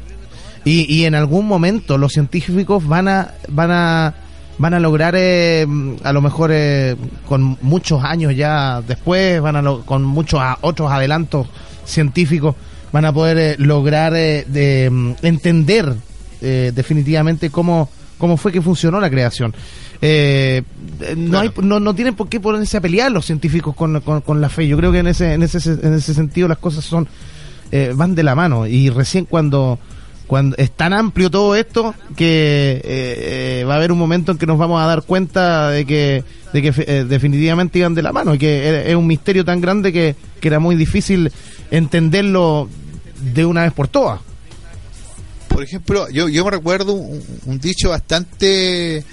Y, y en algún momento los científicos van a van a van a lograr eh, a lo mejor con muchos años ya después van a lo- con muchos a- otros adelantos científicos van a poder eh, lograr eh, de, mm, entender eh, definitivamente cómo cómo fue que funcionó la creación. Eh, eh, no hay no, no tienen por qué ponerse a pelear los científicos con, con, con la fe. Yo creo que en ese en ese en ese sentido las cosas son eh, van de la mano. Y recién cuando cuando es tan amplio todo esto que eh, va a haber un momento en que nos vamos a dar cuenta de que de que definitivamente iban de la mano y que es- es un misterio tan grande que, que era muy difícil entenderlo de una vez por todas Por ejemplo, yo, yo me recuerdo un, un dicho bastante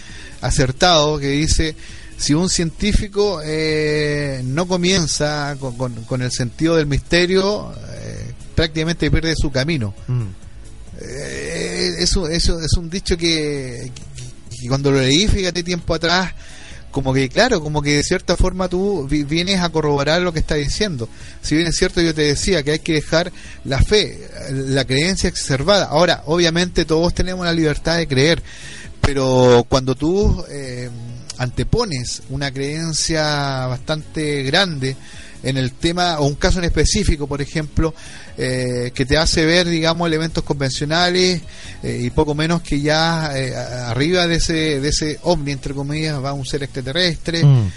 acertado que dice, si un científico eh, no comienza con, con- con el sentido del misterio, eh, prácticamente pierde su camino. Eh, eso, eso es un dicho que, que cuando lo leí, fíjate tiempo atrás, como que, claro, como que de cierta forma tú vi- vienes a corroborar lo que está diciendo. Si bien es cierto, yo te decía que hay que dejar la fe, la creencia exacerbada. Ahora, obviamente todos tenemos la libertad de creer, pero cuando tú eh, antepones una creencia bastante grande en el tema o un caso en específico, por ejemplo, eh, que te hace ver, digamos, elementos convencionales eh, y poco menos que ya eh, arriba de ese de ese ovni entre comillas va un ser extraterrestre. Mm.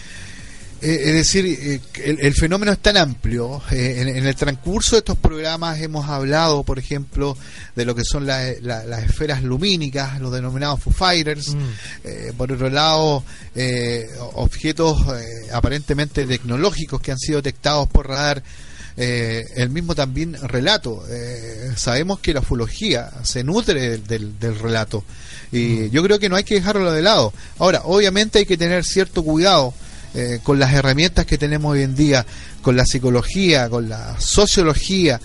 Eh, es decir, eh, el, el fenómeno es tan amplio. eh, en, en el transcurso de estos programas hemos hablado, por ejemplo, de lo que son la- la- las esferas lumínicas, los denominados Foo Fighters. Eh, por otro lado, eh, objetos eh, aparentemente tecnológicos que han sido detectados por radar. El mismo también relato. Sabemos que la ufología se nutre del, del- del relato. Y yo creo que no hay que dejarlo de lado. Ahora, obviamente hay que tener cierto cuidado eh, con las herramientas que tenemos hoy en día, con la psicología, con la sociología.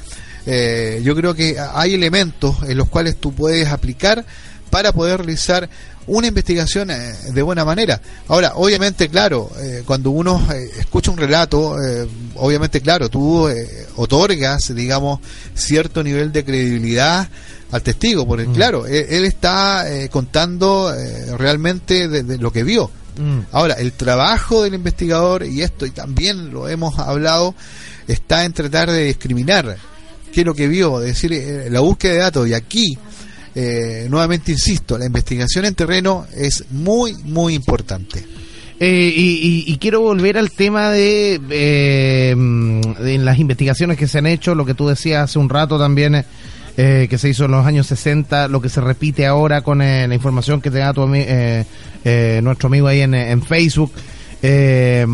Eh, yo creo que hay elementos en los cuales tú puedes aplicar para poder realizar una investigación eh, de buena manera. Ahora, obviamente, claro, eh, cuando uno eh, escucha un relato, eh, obviamente, claro, tú eh, otorgas, digamos, cierto nivel de credibilidad al testigo, porque, claro, él, él está eh, contando realmente de- de lo que vio. Mm. Ahora, el trabajo del investigador, y esto y también lo hemos hablado, está en tratar de discriminar qué es lo que vio, es decir, eh, la búsqueda de datos. Y aquí, eh, nuevamente insisto, la investigación en terreno es muy, muy importante. Eh, y, y- y quiero volver al tema de, eh, de las investigaciones que se han hecho, lo que tú decías hace un rato también, eh, que se hizo en los años 60, lo que se repite ahora con eh, la información que te da tu eh, eh, nuestro amigo ahí en, en Facebook. Eh,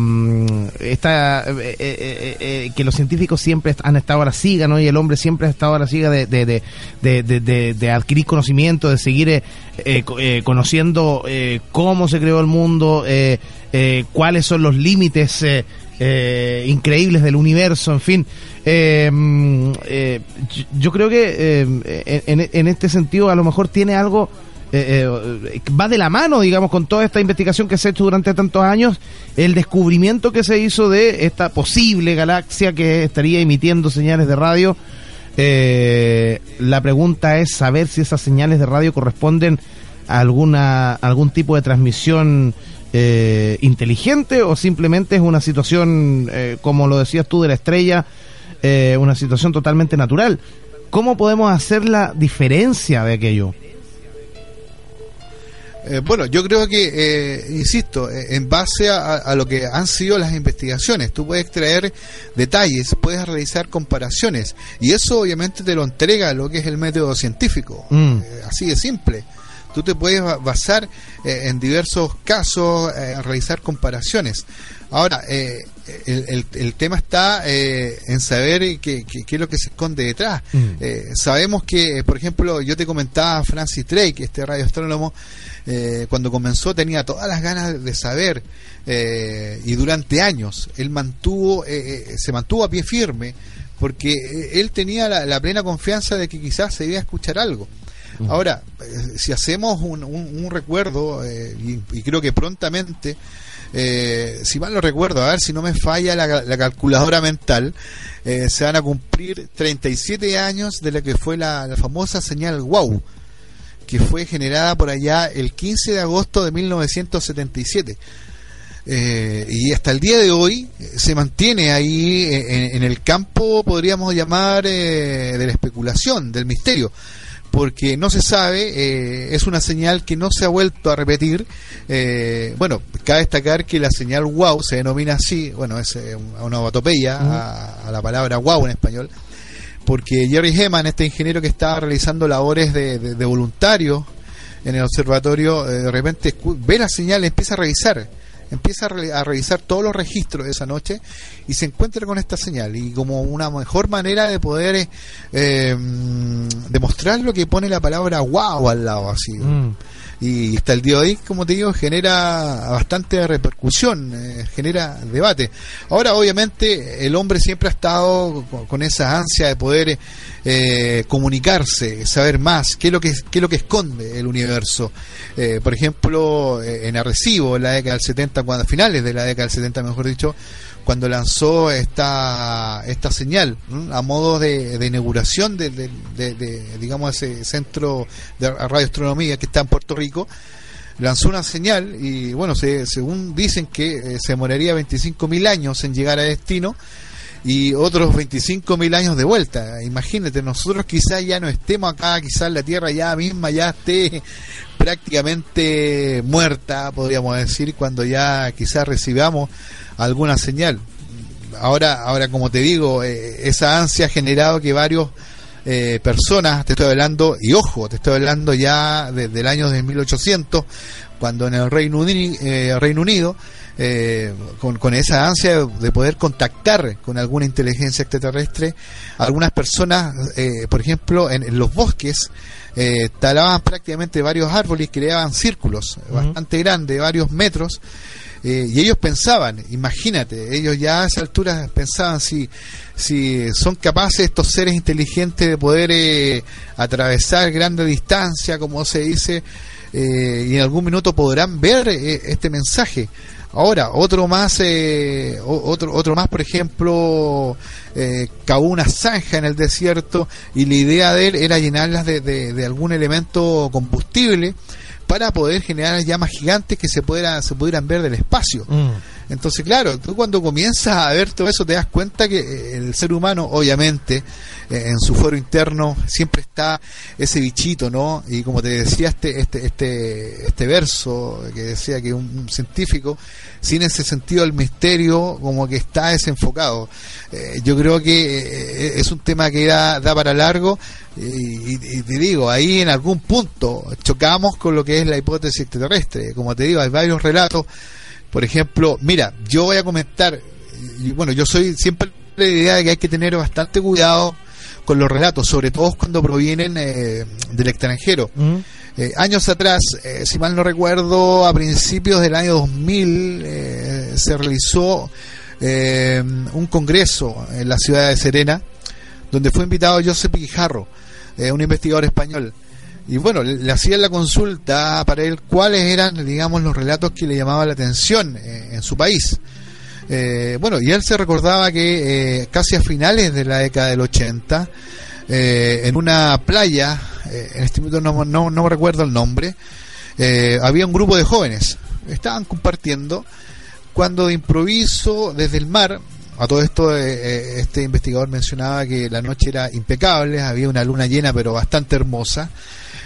está, eh, eh, eh, eh, que los científicos siempre han estado a la siga, ¿no? Y el hombre siempre ha estado a la siga de, de, de, de, adquirir conocimiento, de seguir eh, eh, co- eh, conociendo eh, cómo se creó el mundo, eh, eh, cuáles son los límites eh, eh, increíbles del universo, en fin. Eh, mm, eh, yo- creo que eh, en, en este sentido a lo mejor tiene algo eh, eh, va de la mano, digamos, con toda esta investigación que se ha hecho durante tantos años, el descubrimiento que se hizo de esta posible galaxia que estaría emitiendo señales de radio. Eh, la pregunta es saber si esas señales de radio corresponden a alguna algún tipo de transmisión eh, inteligente o simplemente es una situación, eh, como lo decías tú, de la estrella, una situación totalmente natural. ¿Cómo podemos hacer la diferencia de aquello? Eh, bueno, yo creo que, eh, insisto, eh, en base a, a lo que han sido las investigaciones, tú puedes extraer detalles, puedes realizar comparaciones, y eso obviamente te lo entrega lo que es el método científico, Mm. Eh, así de simple. Tú te puedes ba- basar eh, en diversos casos, realizar comparaciones. Ahora, eh, el, el- el tema está eh, en saber qué, qué- qué es lo que se esconde detrás. Mm. Sabemos que, por ejemplo, yo te comentaba Francis Drake, este radioastrónomo, eh, cuando comenzó tenía todas las ganas de saber eh, y durante años él mantuvo, eh, eh, se mantuvo a pie firme porque eh, él tenía la, la plena confianza de que quizás se iba a escuchar algo. Ahora, si hacemos un, un- un recuerdo, eh, y, y creo que prontamente, eh, si mal no recuerdo, a ver si no me falla la, la calculadora mental, se van a cumplir 37 años de lo que fue la, la famosa señal WOW, que fue generada por allá el 15 de agosto de 1977. Eh, y hasta el día de hoy eh, se mantiene ahí eh, en, en el campo, podríamos llamar, eh, de la especulación, del misterio, porque no se sabe, eh, es una señal que no se ha vuelto a repetir. Eh, bueno, cabe destacar que la señal wow se denomina así, bueno, es una onomatopeya a, a la palabra wow en español, porque Jerry Heman, este ingeniero que estaba realizando labores de, voluntario en el observatorio, eh, de repente ve la señal, empieza a revisar, empieza a, re- a revisar todos los registros de esa noche y se encuentra con esta señal y como una mejor manera de poder eh, mm, demostrar lo que pone la palabra wow al lado así Mm. Y hasta el día de hoy, como te digo, genera bastante repercusión, eh, genera debate. Ahora, obviamente, el hombre siempre ha estado con, esa ansia de poder eh, comunicarse, saber más, qué es lo que qué es lo que esconde el universo. Eh, por ejemplo, eh, en Arrecibo, en la década del 70, cuando a finales de la década del 70, mejor dicho, cuando lanzó esta esta señal a modo de, de inauguración de, de- de- de, digamos ese centro de radioastronomía que está en Puerto Rico lanzó una señal y bueno se- según dicen que eh, se demoraría 25.000 años en llegar a destino y otros 25.000 años de vuelta. Imagínate, nosotros quizás ya no estemos acá, quizás la Tierra ya misma ya esté prácticamente muerta, podríamos decir, cuando ya quizás recibamos alguna señal. Ahora, ahora como te digo, eh, esa ansia ha generado que varios eh, personas, te estoy hablando, y ojo, te estoy hablando ya desde el año de 1800, cuando en el Reino Unido, Reino Unido eh, con, con esa ansia de poder contactar con alguna inteligencia extraterrestre, algunas personas, eh, por ejemplo, en, en los bosques, eh, talaban prácticamente varios árboles que creaban círculos bastante grandes, varios metros, eh, y ellos pensaban, imagínate, ellos ya a esa altura pensaban si, si son capaces estos seres inteligentes de poder eh, atravesar grandes distancias, como se dice, eh, y en algún minuto podrán ver eh, este mensaje. Ahora, otro más, eh, otro, otro más, por ejemplo, eh, cavó una zanja en el desierto y la idea de él era llenarlas de, de- de algún elemento combustible para poder generar llamas gigantes que se, pudiera, se pudieran ver del espacio. Mm. Entonces, claro, tú cuando comienzas a ver todo eso te das cuenta que eh, el ser humano, obviamente, eh, en su foro interno siempre está ese bichito, ¿no? Y como te decía este este este este verso que decía que un, científico sin ese sentido del misterio como que está desenfocado. Eh, yo creo que es un tema que da, da para largo y- y te digo, ahí en algún punto chocamos con lo que es la hipótesis extraterrestre. Como te digo, hay varios relatos por ejemplo, mira, yo voy a comentar, y bueno, yo soy siempre la idea de que hay que tener bastante cuidado con los relatos, sobre todo cuando provienen eh, del extranjero. Mm. Eh, años atrás, eh, si mal no recuerdo, a principios del año 2000 eh, se realizó eh, un congreso en la ciudad de Serena, donde fue invitado Josep Guijarro, un investigador español. Y bueno, le, hacían la consulta para él cuáles eran, digamos, los relatos que le llamaban la atención eh, en su país. Eh, bueno, y él se recordaba que eh, casi a finales de la década del 80, eh, en una playa, eh, en este momento no, no, no recuerdo el nombre, había un grupo de jóvenes, estaban compartiendo, cuando de improviso desde el mar, a todo esto este investigador mencionaba que la noche era impecable, había una luna llena pero bastante hermosa,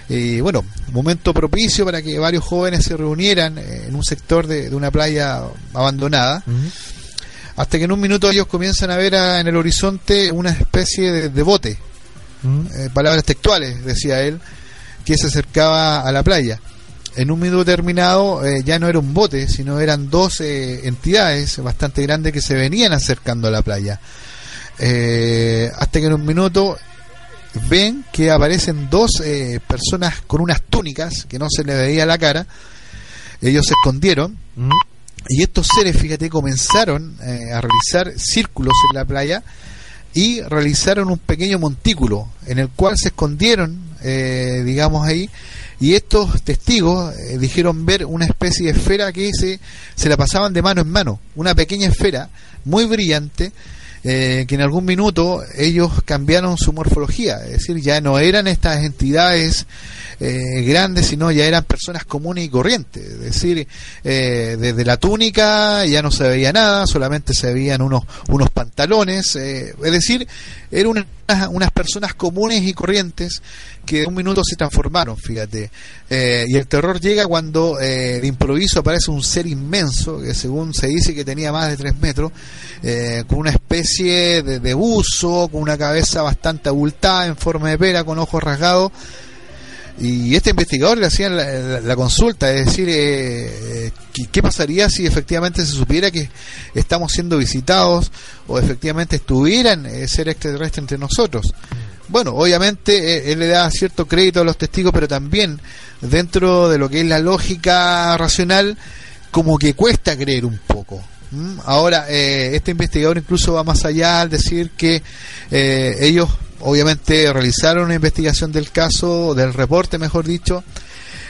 y bueno, momento propicio para que varios jóvenes se reunieran eh, en un sector de, de una playa abandonada, hasta que en un minuto ellos comienzan a ver a- en el horizonte una especie de, de bote, eh, palabras textuales, decía él, que se acercaba a la playa. En un minuto determinado eh, ya no era un bote, sino eran dos eh, entidades bastante grandes que se venían acercando a la playa. Eh, hasta que en un minuto ven que aparecen dos eh, personas con unas túnicas que no se le veía la cara. Ellos se escondieron Mm. y estos seres, fíjate, comenzaron eh, a realizar círculos en la playa y realizaron un pequeño montículo en el cual se escondieron, eh, digamos ahí, y estos testigos eh, dijeron ver una especie de esfera que se, se la pasaban de mano en mano, una pequeña esfera muy brillante, eh, que en algún minuto ellos cambiaron su morfología, es decir, ya no eran estas entidades eh, grandes, sino ya eran personas comunes y corrientes, es decir, eh, desde la túnica ya no se veía nada, solamente se veían unos, unos pantalones, eh, es decir, eran unas, unas personas comunes y corrientes que de un minuto se transformaron, fíjate. Eh, y el terror llega cuando eh, de improviso aparece un ser inmenso, que según se dice que tenía más de tres metros, eh, con una especie de, de buzo, con una cabeza bastante abultada en forma de pera, con ojos rasgados. Y este investigador le hacían la, consulta, es decir, eh, eh, ¿qué, pasaría si efectivamente se supiera que estamos siendo visitados o efectivamente estuvieran eh, seres extraterrestres entre nosotros? bueno, obviamente eh, él le da cierto crédito a los testigos, pero también dentro de lo que es la lógica racional, como que cuesta creer un poco. ¿m? Ahora, eh, este investigador incluso va más allá al decir que eh, ellos obviamente realizaron una investigación del caso, del reporte mejor dicho,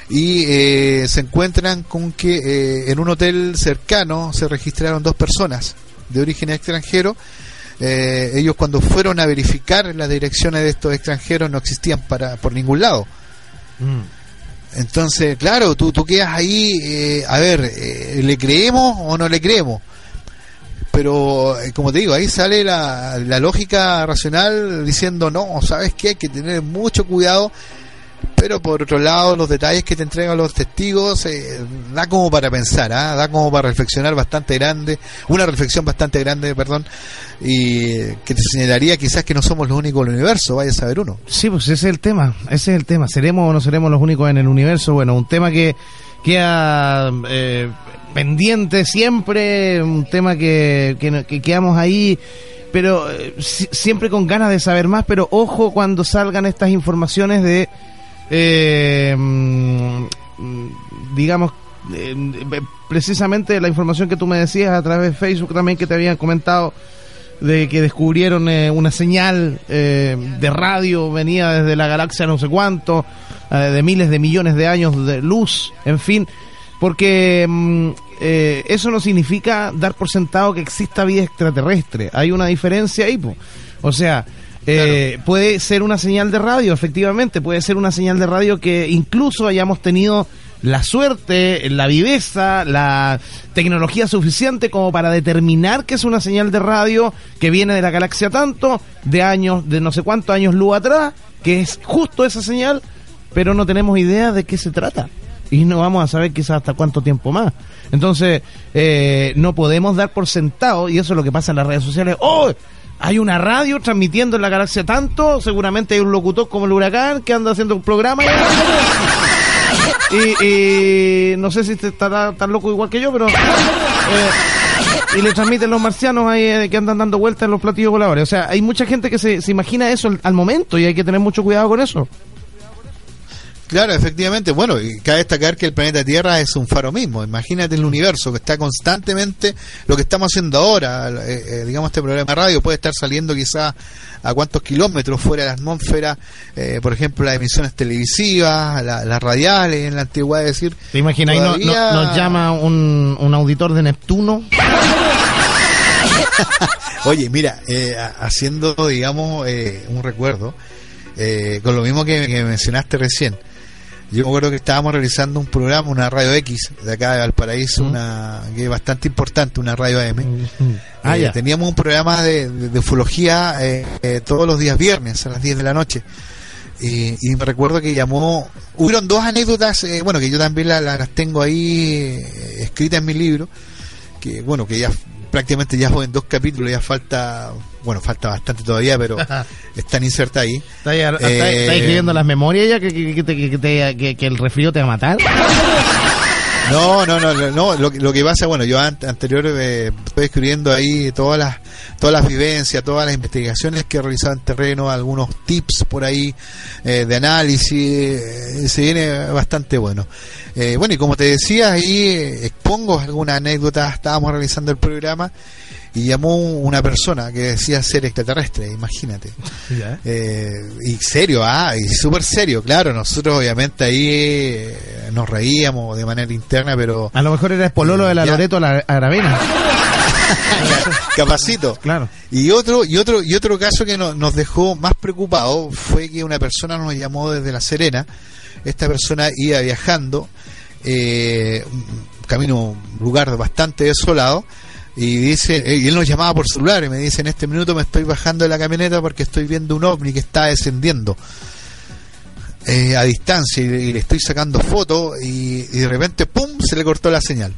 y eh, se encuentran con que eh, en un hotel cercano se registraron dos personas de origen extranjero. Eh, ellos cuando fueron a verificar las direcciones de estos extranjeros no existían para por ningún lado. Entonces, claro, tú, tú quedas ahí, eh, a ver, ¿le creemos o no le creemos? Pero, eh, como te digo, ahí sale la, la lógica racional diciendo, no, ¿sabes qué? Hay que tener mucho cuidado. Pero por otro lado, los detalles que te entregan los testigos eh, da como para pensar, ¿ah? da como para reflexionar bastante grande, una reflexión bastante grande, perdón, y que te señalaría quizás que no somos los únicos en el universo, vaya a saber uno. Sí, pues ese es el tema, ese es el tema. ¿Seremos o no seremos los únicos en el universo? Bueno, un tema que queda eh, pendiente siempre, un tema que, que, que quedamos ahí, pero eh, si- siempre con ganas de saber más, pero ojo cuando salgan estas informaciones de, eh, mm, digamos, precisamente la información que tú me decías a través de Facebook también que te habían comentado de que descubrieron eh, una señal eh, de radio, venía desde la galaxia no sé cuánto, eh, de miles de millones de años de luz, en fin, porque mm, eh, eso no significa dar por sentado que exista vida extraterrestre, hay una diferencia ahí, po. o sea, eh, puede ser una señal de radio, efectivamente, puede ser una señal de radio que incluso hayamos tenido la suerte, la viveza, la tecnología suficiente como para determinar que es una señal de radio que viene de la galaxia tanto, de años, de no sé cuántos años luz atrás, que es justo esa señal, pero no tenemos idea de qué se trata. Y no vamos a saber quizás hasta cuánto tiempo más. Entonces, eh, no podemos dar por sentado, y eso es lo que pasa en las redes sociales, ¡oh! Hay una radio transmitiendo en la galaxia tanto, seguramente hay un locutor como el huracán que anda haciendo un programa. Y, y no sé si estará tan loco igual que yo, pero... eh, y le transmiten los marcianos ahí eh, que andan dando vueltas en los platillos voladores. O sea, hay mucha gente que se, se imagina eso al momento y hay que tener mucho cuidado con eso. Claro, efectivamente. Bueno, y cabe destacar que el planeta Tierra es un faro mismo. Imagínate el universo que está constantemente, lo que estamos haciendo ahora, eh, eh, digamos, este programa de radio puede estar saliendo quizás a cuántos kilómetros fuera de la atmósfera, eh, por ejemplo, las emisiones televisivas, la- las radiales en la antigüedad, es decir, ¿Te imaginas? No- no- nos llama un, un auditor de Neptuno. Oye, mira, eh, ha- haciendo, digamos, eh, un recuerdo, eh, con lo mismo que, que mencionaste recién, yo me acuerdo que estábamos realizando un programa, una radio X, de acá de Valparaíso, una que es bastante importante, una radio AM. Ah, Eh, ya. Teníamos un programa de, de- de ufología eh, eh, todos los días viernes a las 10 de la noche. Y, y me recuerdo que llamó. Hubieron dos anécdotas, eh, bueno, que yo también la- la- las tengo ahí escritas en mi libro. Que bueno, que ya prácticamente ya fue en dos capítulos, ya falta. Bueno, falta bastante todavía, pero están insertas ahí. ¿Estás Eh, escribiendo las memorias ya que, que, que- que el resfrío te va a matar? No, no, no, no, lo, lo que pasa, bueno, yo an- anterior eh, estoy escribiendo ahí todas las todas las vivencias, todas las investigaciones que he realizado en terreno, algunos tips por ahí eh, de análisis, eh, se viene bastante bueno. Eh, bueno, y como te decía, ahí expongo algunas anécdotas, estábamos realizando el programa y llamó una persona que decía ser extraterrestre, imagínate. Eh, y serio, ah, y súper serio, claro. Nosotros, obviamente, ahí eh, nos reíamos de manera interna, pero A lo mejor era el pololo de la Ya. Loreto la Aravena. capacito. Claro. Y otro, y otro, y otro caso que no- nos dejó más preocupados fue que una persona nos llamó desde La Serena. Esta persona iba viajando, eh, un camino, un lugar bastante desolado. Y dice, eh, y él nos llamaba por celular y me dice, en este minuto me estoy bajando de la camioneta porque estoy viendo un ovni que está descendiendo eh, a distancia y, y le estoy sacando fotos y, y de repente, ¡pum!, se le cortó la señal.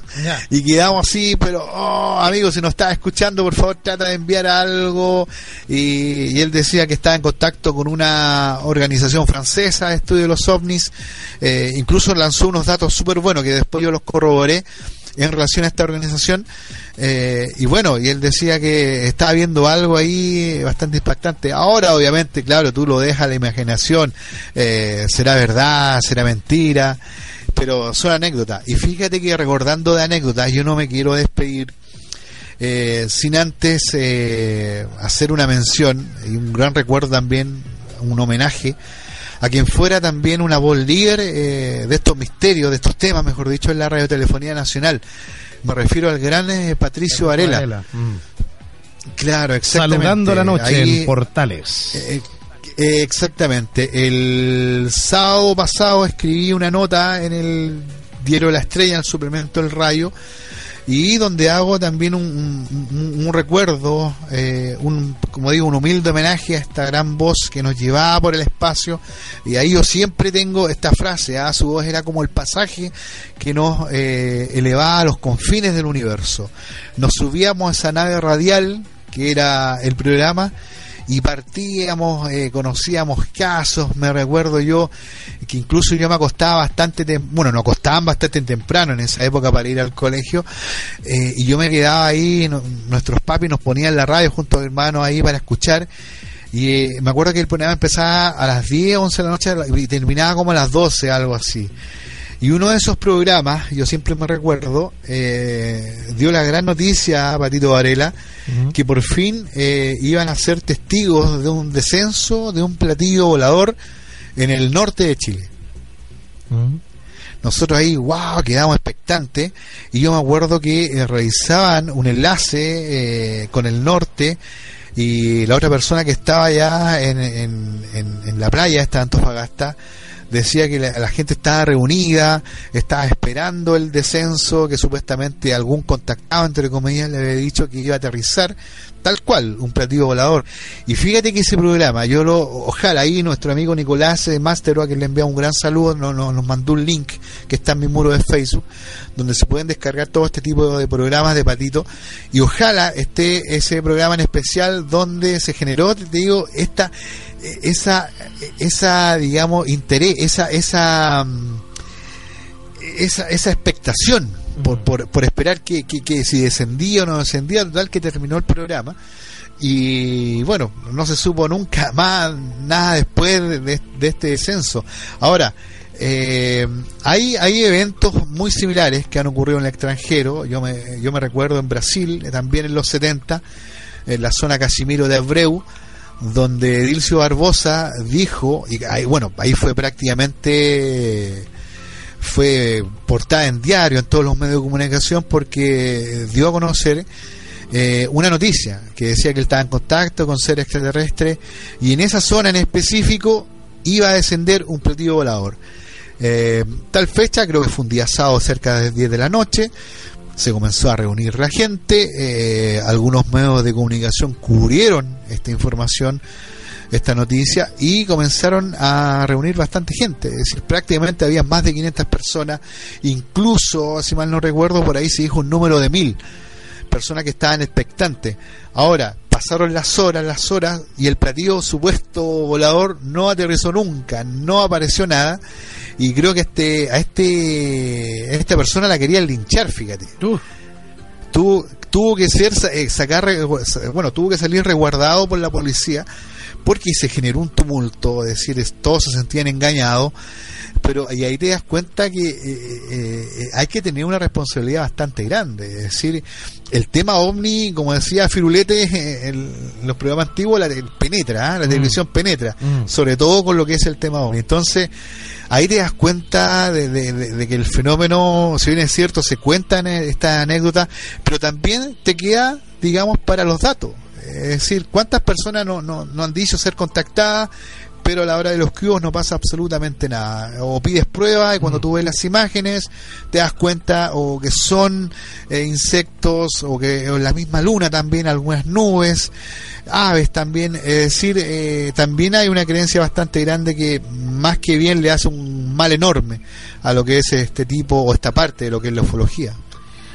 y quedamos así, pero, oh, amigo, si nos estás escuchando, por favor, trata de enviar algo. Y, y él decía que estaba en contacto con una organización francesa de estudio de los ovnis. Eh, incluso lanzó unos datos súper buenos que después yo los corroboré. En relación a esta organización. Eh, y bueno, y él decía que estaba viendo algo ahí bastante impactante. Ahora, obviamente, claro, tú lo dejas a la imaginación. Eh, será verdad, será mentira, pero son anécdotas. Y fíjate que recordando de anécdotas, yo no me quiero despedir eh, sin antes eh, hacer una mención y un gran recuerdo también, un homenaje a quien fuera también una voz líder eh, de estos misterios, de estos temas, mejor dicho, en la Radiotelefonía Nacional. Me refiero al gran eh, Patricio Varela. Varela, mm. Claro, exactamente. Saludando la noche Ahí, en Portales. eh, eh, exactamente. El sábado pasado escribí una nota en el diario La Estrella, en el suplemento El Rayo, y donde hago también un, un- recuerdo, eh, un, como digo, un humilde homenaje a esta gran voz que nos llevaba por el espacio. Y ahí yo siempre tengo esta frase, ah, su voz era como el pasaje que nos eh, elevaba a los confines del universo. Nos subíamos a esa nave radial, que era el programa, y partíamos, eh, conocíamos casos, me recuerdo yo que incluso yo me acostaba bastante, bueno, nos acostaban bastante temprano en esa época para ir al colegio, eh, y yo me quedaba ahí, nuestros papis nos ponían la radio junto a mi hermano ahí para escuchar, y eh, me acuerdo que el programa empezaba a las 10, 11 de la noche y terminaba como a las 12, algo así. Y uno de esos programas, yo siempre me recuerdo, eh, dio la gran noticia a Patito Varela, que por fin eh, iban a ser testigos de un descenso de un platillo volador en el norte de Chile. Nosotros ahí, wow, quedamos expectantes. Y yo me acuerdo que eh, revisaban un enlace eh, con el norte y la otra persona que estaba allá en, en, en- en la playa, esta Antofagasta, decía que la, gente estaba reunida, estaba esperando el descenso, que supuestamente algún contactado, entre comillas, le había dicho que iba a aterrizar, tal cual, un platillo volador. Y fíjate que ese programa, yo lo, ojalá ahí nuestro amigo Nicolás de Master, a quien le envía un gran saludo, no- no- nos mandó un link que está en mi muro de Facebook, donde se pueden descargar todo este tipo de programas de patito. Y ojalá esté ese programa en especial donde se generó, te digo, esta, eh, esa, esa, digamos, interés, esa, esa, mm, esa, esa expectación por, por, por esperar que, que, que si descendía o no descendía, total que terminó el programa. Y bueno, no se supo nunca más nada después de, de este descenso. Ahora, eh, hay, hay eventos muy similares que han ocurrido en el extranjero. Yo me, yo me recuerdo en Brasil, también en los 70, en la zona Casimiro de Abreu, donde Dilcio Barbosa dijo, y ahí, bueno, ahí fue prácticamente fue portada en diario, en todos los medios de comunicación, porque dio a conocer eh, una noticia que decía que él estaba en contacto con seres extraterrestres y en esa zona en específico iba a descender un platillo volador. Eh, tal fecha, creo que fue un día sábado cerca de las 10 de la noche, se comenzó a reunir la gente, eh, algunos medios de comunicación cubrieron esta información, esta noticia, y comenzaron a reunir bastante gente, es decir, prácticamente había más de 500 personas, incluso, si mal no recuerdo, por ahí se dijo un número de mil personas que estaban expectantes. Ahora, pasaron las horas, las horas, y el platillo supuesto volador no aterrizó nunca, no apareció nada, y creo que este a este a esta persona la querían linchar, fíjate. Tuvo, tuvo que ser eh, sacar re- bueno, tuvo que salir resguardado por la policía porque se generó un tumulto, es decir, todos se sentían engañados, pero y ahí te das cuenta que eh, eh, eh, hay que tener una responsabilidad bastante grande, es decir, el tema ovni, como decía Firulete eh, en los programas antiguos, la penetra, ¿ah? la televisión penetra, Mm. sobre todo con lo que es el tema ovni. Entonces, ahí te das cuenta de, de- de- de que el fenómeno, si bien es cierto, se cuentan esta anécdota, pero también te queda, digamos, para los datos. Es decir, ¿cuántas personas no, no, no han dicho ser contactadas, pero a la hora de los cubos no pasa absolutamente nada? O pides pruebas y cuando tú ves las imágenes te das cuenta o que son eh, insectos o que o la misma luna también, algunas nubes, aves también. Es decir, eh, también hay una creencia bastante grande que más que bien le hace un mal enorme a lo que es este tipo o esta parte de lo que es la ufología.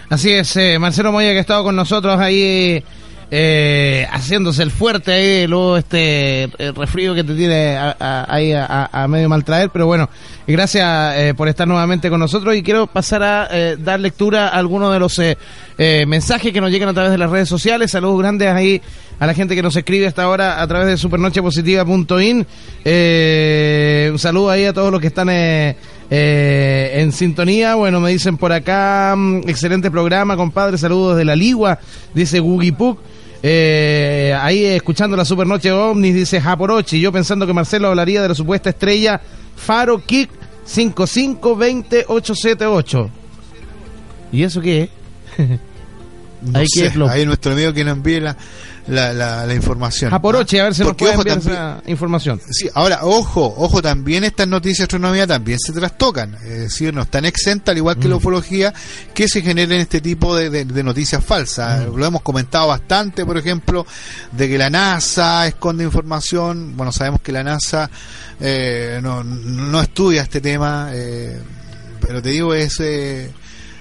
Así es, eh, Marcelo Moya que ha estado con nosotros ahí eh, haciéndose el fuerte ahí, luego este eh, resfrío que te tiene a- a- ahí a, a medio maltraer, pero bueno, gracias eh, por estar nuevamente con nosotros y quiero pasar a eh, dar lectura a algunos de los eh, eh, mensajes que nos llegan a través de las redes sociales, saludos grandes ahí a la gente que nos escribe hasta ahora a través de supernochepositiva.in, un saludo ahí a todos los que están... eh, en sintonía, bueno, me dicen por acá, mm, excelente programa, compadre, saludos de la Ligua, dice Gugi Puk. Eh, ahí escuchando la Supernoche Omnis, dice Japorochi, yo pensando que Marcelo hablaría de la supuesta estrella Faro Kick 5520878. ¿Y eso qué es? No Ahí sé, que ahí nuestro amigo que nos envíe la, la, la, la información. Japorochi, a ver si nos Porque, puede ojo, también- esa información. Sí, ahora, ojo, ojo, también estas noticias de astronomía también se trastocan, es decir, no están exentas, al igual que la Mm. ufología, que se generen este tipo de, de- de noticias falsas. Mm. Lo hemos comentado bastante, por ejemplo, de que la NASA esconde información. Bueno, sabemos que la NASA eh, no, no estudia este tema, eh, pero te digo, es, eh,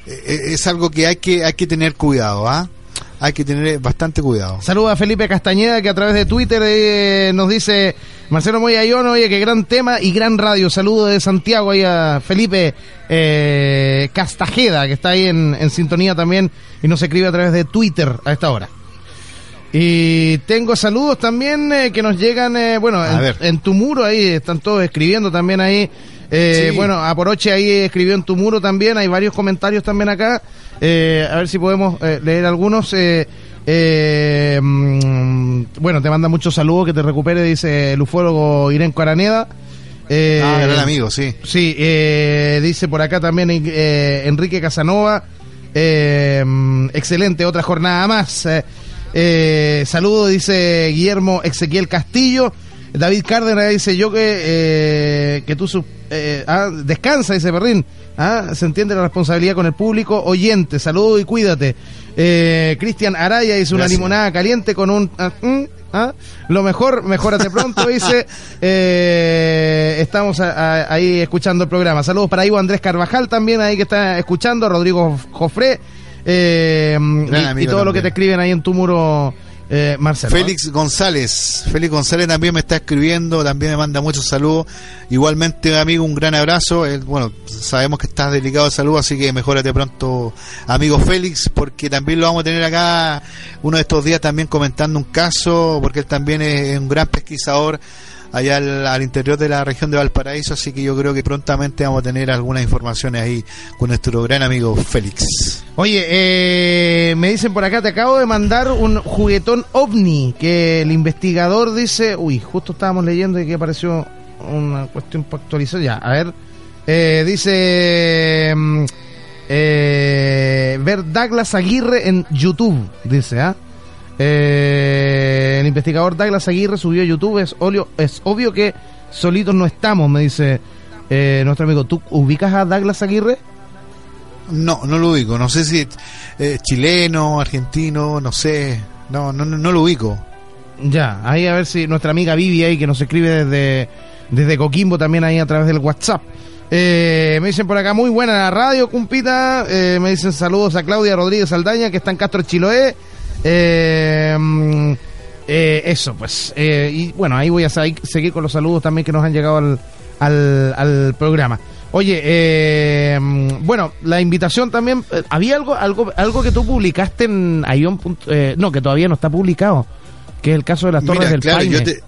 eh, es algo que hay que, hay que tener cuidado, ¿ah? Hay que tener bastante cuidado. Saluda a Felipe Castañeda que a través de Twitter eh, nos dice Marcelo Moyayón, oye, qué gran tema y gran radio. Saludo de Santiago ahí a Felipe eh, Castajeda que está ahí en, en sintonía también y nos escribe a través de Twitter a esta hora. Y tengo saludos también eh, que nos llegan, eh, bueno, en tu muro ahí están todos escribiendo también ahí. Eh, Sí. Bueno, Aporoche ahí escribió en tu muro también, hay varios comentarios también acá. Eh, a ver si podemos eh, leer algunos. Eh, mm, bueno, te manda muchos saludos, que te recupere, dice el ufólogo Irenco Araneda. Eh, Ah, gran amigo, sí. Sí, dice por acá también Enrique Casanova. mm, excelente, otra jornada más. Saludo, dice Guillermo Ezequiel Castillo. David Cárdenas dice yo que, eh, que tú su- eh, ah, descansa, dice Perrín. Ah, se entiende la responsabilidad con el público oyente. Saludo y cuídate. Eh, Cristian Araya dice una Gracias. limonada caliente con un... ah, mm, ah. Lo mejor, mejórate pronto, dice. Eh, estamos a- a- ahí escuchando el programa. Saludos para Ivo Andrés Carvajal también ahí que está escuchando. Rodrigo Jofré. eh, y- todo lo que te escriben ahí en tu muro, eh, Marcelo. Félix González, Félix González también me está escribiendo, también me manda muchos saludos. Igualmente, amigo, un gran abrazo. Él, bueno, sabemos que estás delicado de salud, así que mejórate pronto, amigo Félix, porque también lo vamos a tener acá uno de estos días también comentando un caso, porque él también es un gran pesquisador allá al, al interior de la región de Valparaíso, así que yo creo que prontamente vamos a tener algunas informaciones ahí con nuestro gran amigo Félix. Oye, eh, me dicen por acá, te acabo de mandar un juguetón ovni que el investigador dice, uy, justo estábamos leyendo y que apareció una cuestión para actualizar, ya, a ver, eh, dice, mm, eh, ver Douglas Aguirre en YouTube, dice, ¿ah? El investigador Douglas Aguirre subió a YouTube, es, olio- es obvio que solitos no estamos, me dice eh, nuestro amigo. ¿Tú ubicas a Douglas Aguirre? No, no lo ubico. No sé si es eh, chileno, argentino, no sé. No, no, no, no lo ubico. Ya, ahí a ver si nuestra amiga Vivi ahí que nos escribe desde, desde Coquimbo también ahí a través del WhatsApp. Eh, me dicen por acá, muy buena la radio, cumpita. Eh, me dicen saludos a Claudia Rodríguez Aldaña, que está en Castro Chiloé. Eh, mm, eh, eso, pues. Eh, y bueno, ahí voy a seguir con los saludos también que nos han llegado al, al, al programa. Oye, eh, bueno, la invitación también. eh, ¿Había algo algo algo que tú publicaste en Ion. eh, no, que todavía no está publicado? Que es el caso de las Torres Mira, del claro, Paine. yo te,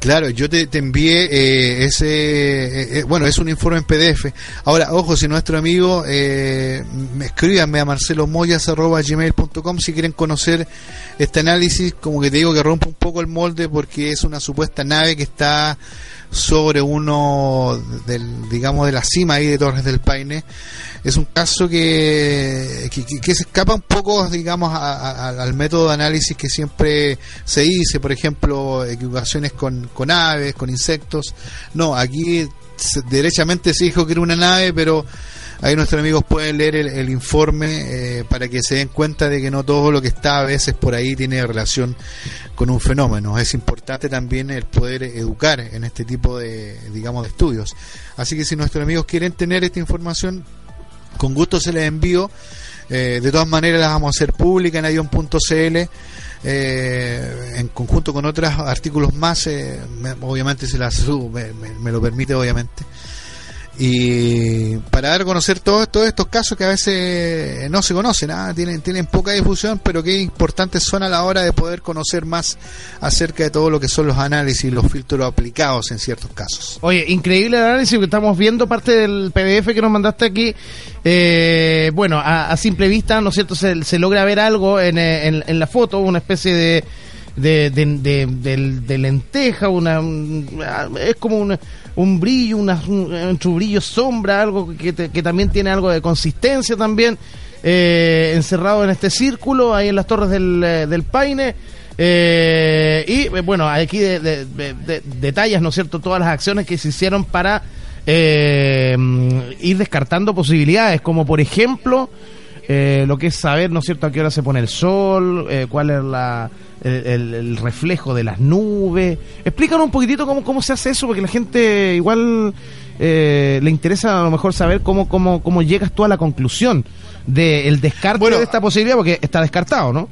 claro, yo te, envié eh, ese, eh, eh, bueno, es un informe en PDF. Ahora, ojo, si nuestro amigo, eh, me escríbanme a marcelomoyas.gmail.com si quieren conocer este análisis, como que te digo que rompe un poco el molde porque es una supuesta nave que está sobre uno del, digamos, de la cima ahí de Torres del Paine. Es un caso que, que, que- se escapa un poco, digamos, a- al método de análisis que siempre se dice, por ejemplo, equivocaciones con, con aves, con insectos. No, aquí se- derechamente se dijo que era una nave, pero ahí nuestros amigos pueden leer el, el informe eh, para que se den cuenta de que no todo lo que está a veces por ahí tiene relación con un fenómeno. Es importante también el poder educar en este tipo de, digamos, de estudios. Así que si nuestros amigos quieren tener esta información, con gusto se les envío. Eh, de todas maneras las vamos a hacer públicas en avion.cl eh, en conjunto con otros artículos más, eh, me- obviamente si las subo, me- me lo permite obviamente. Y para dar a conocer todos todos estos casos que a veces no se conocen, ¿ah? tienen, tienen poca difusión, pero que importantes son a la hora de poder conocer más acerca de todo lo que son los análisis y los filtros aplicados en ciertos casos. Oye, increíble el análisis que estamos viendo, parte del PDF que nos mandaste aquí. Eh, bueno, a, a simple vista, ¿no es cierto? Se, se logra ver algo en, eh, en- en la foto, una especie de. De, de, de- de- lenteja, una un- es como un, un brillo, una, un, entre sombra, algo que, te- que también tiene algo de consistencia también, eh, encerrado en este círculo, ahí en las torres del, eh, del Paine. Eh, y eh, bueno, aquí de, de- de- de- detallas, ¿no es cierto?, todas las acciones que se hicieron para eh, ir descartando posibilidades, como por ejemplo, eh, lo que es saber, ¿no es cierto?, a qué hora se pone el sol, eh, cuál es la, el, reflejo de las nubes. Explícanos un poquitito cómo, cómo se hace eso, porque la gente igual eh, le interesa a lo mejor saber cómo, cómo, cómo llegas tú a la conclusión del descarte Bueno, de esta posibilidad, porque está descartado, ¿no?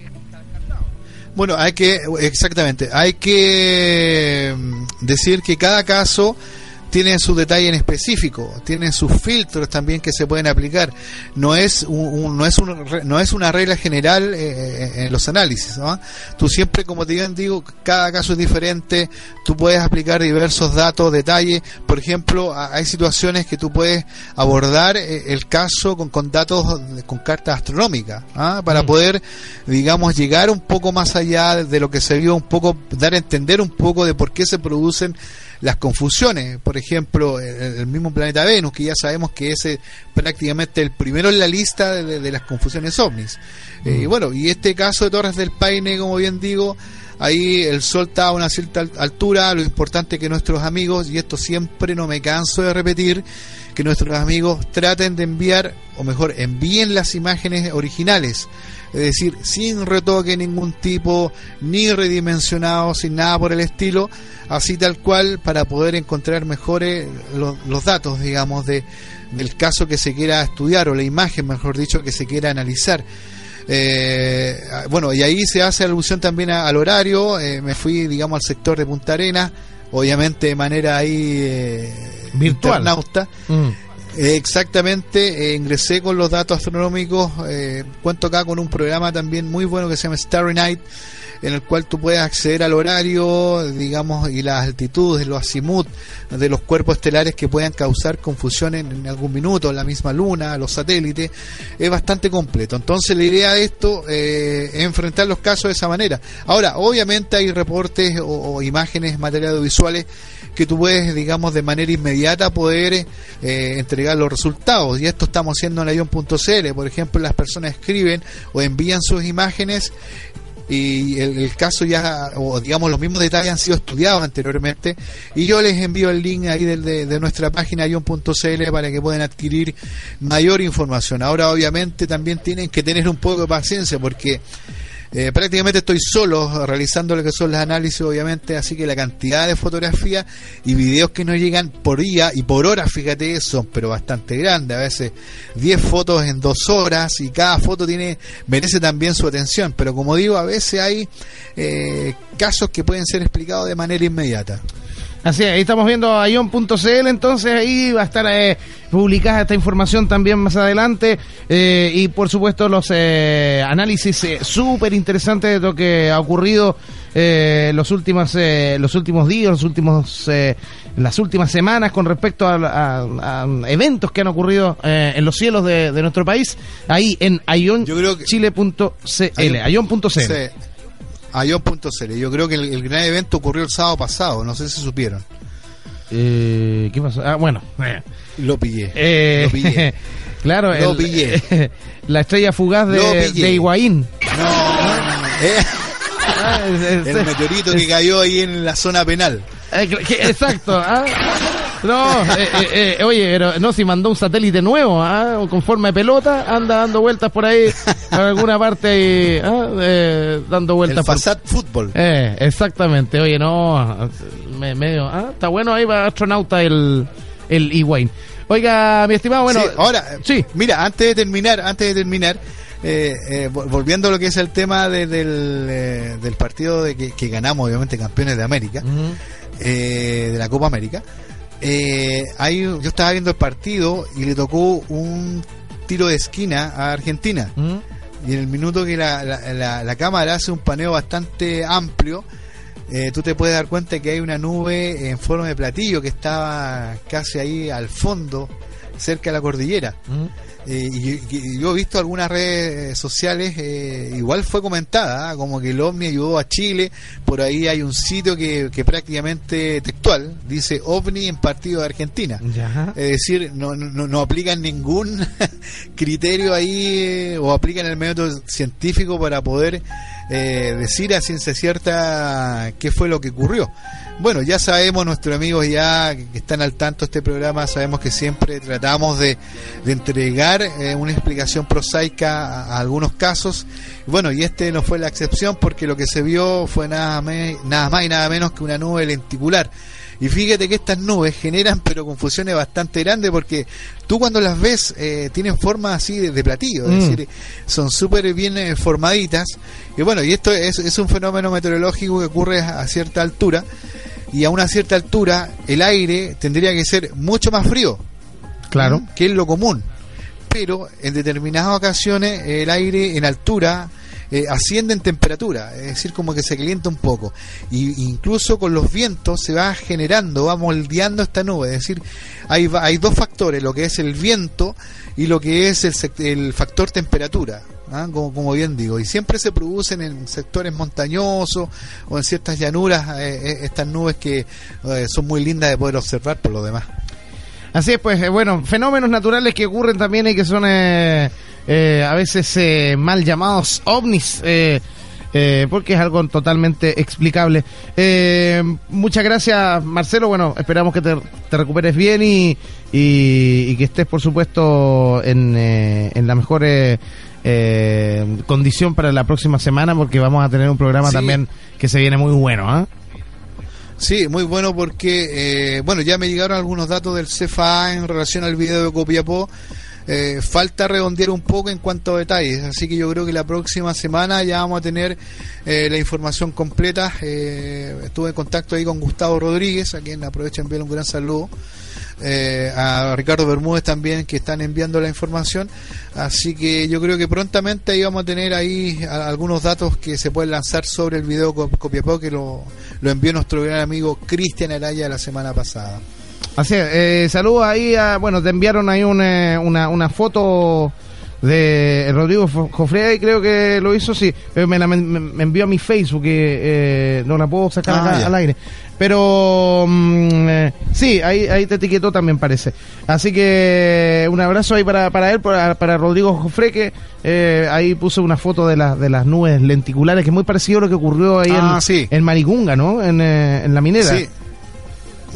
Bueno, hay que, exactamente, hay que mm, decir que cada caso tiene su detalle en específico, tiene sus filtros también que se pueden aplicar. No es un, un- no es un no es una regla general eh, en los análisis. ¿no? Tú siempre, como te digo, cada caso es diferente. Tú puedes aplicar diversos datos, detalles. Por ejemplo, hay situaciones que tú puedes abordar eh, el caso con, con datos, con cartas astronómicas, ¿ah? para poder, digamos, llegar un poco más allá de lo que se vio, un poco, dar a entender un poco de por qué se producen las confusiones. Por ejemplo, el, el mismo planeta Venus, que ya sabemos que es eh, prácticamente el primero en la lista de, de- de las confusiones ovnis. Eh, y bueno, y este caso de Torres del Paine, como bien digo, ahí el sol está a una cierta al- altura, lo importante es que nuestros amigos, y esto siempre no me canso de repetir, que nuestros amigos traten de enviar, o mejor, envíen las imágenes originales. Es decir, sin retoque ningún tipo, ni redimensionado, sin nada por el estilo, así tal cual, para poder encontrar mejores lo- los datos, digamos, de, del caso que se quiera estudiar, o la imagen, mejor dicho, que se quiera analizar. Eh, bueno, y ahí se hace alusión también a- al horario. eh, me fui, digamos, al sector de Punta Arenas, obviamente de manera ahí eh, Virtual. internauta. Mm. Exactamente, eh, ingresé con los datos astronómicos. eh, cuento acá con un programa también muy bueno que se llama Starry Night, en el cual tú puedes acceder al horario, digamos, y las altitudes, los azimut de los cuerpos estelares que puedan causar confusión en, algún minuto, la misma luna, los satélites. Es bastante completo. Entonces, la idea de esto eh, es enfrentar los casos de esa manera. Ahora, obviamente, hay reportes o, o imágenes, materiales audiovisuales que tú puedes, digamos, de manera inmediata poder eh, entregar los resultados. Y esto estamos haciendo en avion.cl. Por ejemplo, las personas escriben o envían sus imágenes y el, caso ya, o digamos, los mismos detalles han sido estudiados anteriormente. Y yo les envío el link ahí del- de, de nuestra página avion.cl para que puedan adquirir mayor información. Ahora, obviamente, también tienen que tener un poco de paciencia porque eh, prácticamente estoy solo realizando lo que son los análisis, obviamente, así que la cantidad de fotografías y videos que nos llegan por día y por hora, fíjate, son pero bastante grandes, a veces 10 fotos en dos horas y cada foto tiene merece también su atención, pero como digo, a veces hay eh, casos que pueden ser explicados de manera inmediata. Así es, ahí estamos viendo a ion.cl, entonces ahí va a estar eh, publicada esta información también más adelante eh, y por supuesto los eh, análisis eh, súper interesantes de lo que ha ocurrido eh, los últimos eh, los últimos días, los últimos eh, las últimas semanas con respecto a, a- a eventos que han ocurrido eh, en los cielos de, de nuestro país, ahí en ionchile.cl, ion.cl. Sí. Ayon.cl. Yo creo que el, el gran evento ocurrió el sábado pasado, no sé si supieron. Eh, ¿Qué pasó? Ah, bueno. eh. Lo pillé. Eh, Lo pillé. claro, Lo el- pillé. la estrella fugaz de, de Higuaín. Eh, Ah, es- es- el meteorito que cayó ahí en la zona penal. exacto. ah. No, eh, eh, eh, oye, pero no, si mandó un satélite nuevo, ah, con forma de pelota, anda dando vueltas por ahí, alguna parte ah, eh, dando El vueltas por... Fasat Fútbol. Eh, exactamente, oye, no, me, medio, ah, está bueno ahí va astronauta el, el E-Wayne. Oiga, mi estimado, bueno, Sí, ahora, sí. mira, antes de terminar, antes de terminar, eh, eh, vol- volviendo a lo que es el tema de- del, eh, del partido de que, que ganamos, obviamente, campeones de América, eh, de la Copa América, eh, hay, yo estaba viendo el partido y le tocó un tiro de esquina a Argentina. ¿Mm? Y en el minuto que la, la, la- la cámara hace un paneo bastante amplio, eh, tú te puedes dar cuenta que hay una nube en forma de platillo que estaba casi ahí al fondo, cerca de la cordillera. ¿Mm? Eh, y, y yo he visto algunas redes sociales, eh, igual fue comentada, ¿ah? como que el OVNI ayudó a Chile, por ahí hay un sitio que, que prácticamente textual, dice OVNI en partido de Argentina. Ya. Es decir, no, no, no aplican ningún criterio ahí eh, o aplican el método científico para poder eh, decir a ciencia cierta qué fue lo que ocurrió. Bueno, ya sabemos, nuestros amigos ya que están al tanto de este programa, sabemos que siempre tratamos de, de entregar eh, una explicación prosaica a, a algunos casos. Bueno, y este no fue la excepción porque lo que se vio fue nada, me- nada más y nada menos que una nube lenticular. Y fíjate que estas nubes generan pero confusiones bastante grandes porque tú cuando las ves eh, tienen forma así de, de platillo, es Mm. decir, son súper bien eh, formaditas. Y bueno, y esto es, es un fenómeno meteorológico que ocurre a cierta altura y a una cierta altura el aire tendría que ser mucho más frío Claro. que es lo común. Pero en determinadas ocasiones el aire en altura eh, asciende en temperatura, es decir, como que se calienta un poco. Y incluso con los vientos se va generando, va moldeando esta nube. Es decir, hay, hay dos factores, lo que es el viento y lo que es el, el factor temperatura. ¿Ah? Como, como bien digo, y siempre se producen en sectores montañosos o en ciertas llanuras eh, eh, estas nubes que eh, son muy lindas de poder observar por lo demás. Así es, pues, bueno, fenómenos naturales que ocurren también y que son eh, a veces mal llamados ovnis, eh, porque es algo totalmente explicable. Muchas gracias, Marcelo. Bueno, esperamos que te, te recuperes bien y, y, que estés, por supuesto, en, eh, en la mejor eh, eh, condición para la próxima semana, porque vamos a tener un programa Sí. también que se viene muy bueno. ¿ah? Sí, muy bueno porque, eh, bueno, ya me llegaron algunos datos del CFA en relación al video de Copiapó. Eh, falta redondear un poco en cuanto a detalles, así que yo creo que la próxima semana ya vamos a tener eh, la información completa. Eh, estuve en contacto ahí con Gustavo Rodríguez, a quien aprovecho de enviarle un gran saludo. Eh, a Ricardo Bermúdez también que están enviando la información. Así que yo creo que prontamente ahí vamos a tener ahí algunos datos que se pueden lanzar sobre el video Cop- Copiapó que lo, lo envió nuestro gran amigo Cristian Araya la semana pasada. Así es, eh, saludos ahí, a, bueno, te enviaron ahí un, eh, una, una foto de Rodrigo Fo- Jofre, y creo que lo hizo, sí, pero me la me, me envió a mi Facebook, que eh, no la puedo sacar Ah, acá al aire. Pero mm, eh, sí, ahí, ahí te etiquetó también parece. Así que un abrazo ahí para, para él, para, para Rodrigo Jofre, que eh, ahí puso una foto de, las de las nubes lenticulares, que es muy parecido a lo que ocurrió ahí Ah, en, sí. en Maricunga, ¿no? En, eh, en la minera. sí,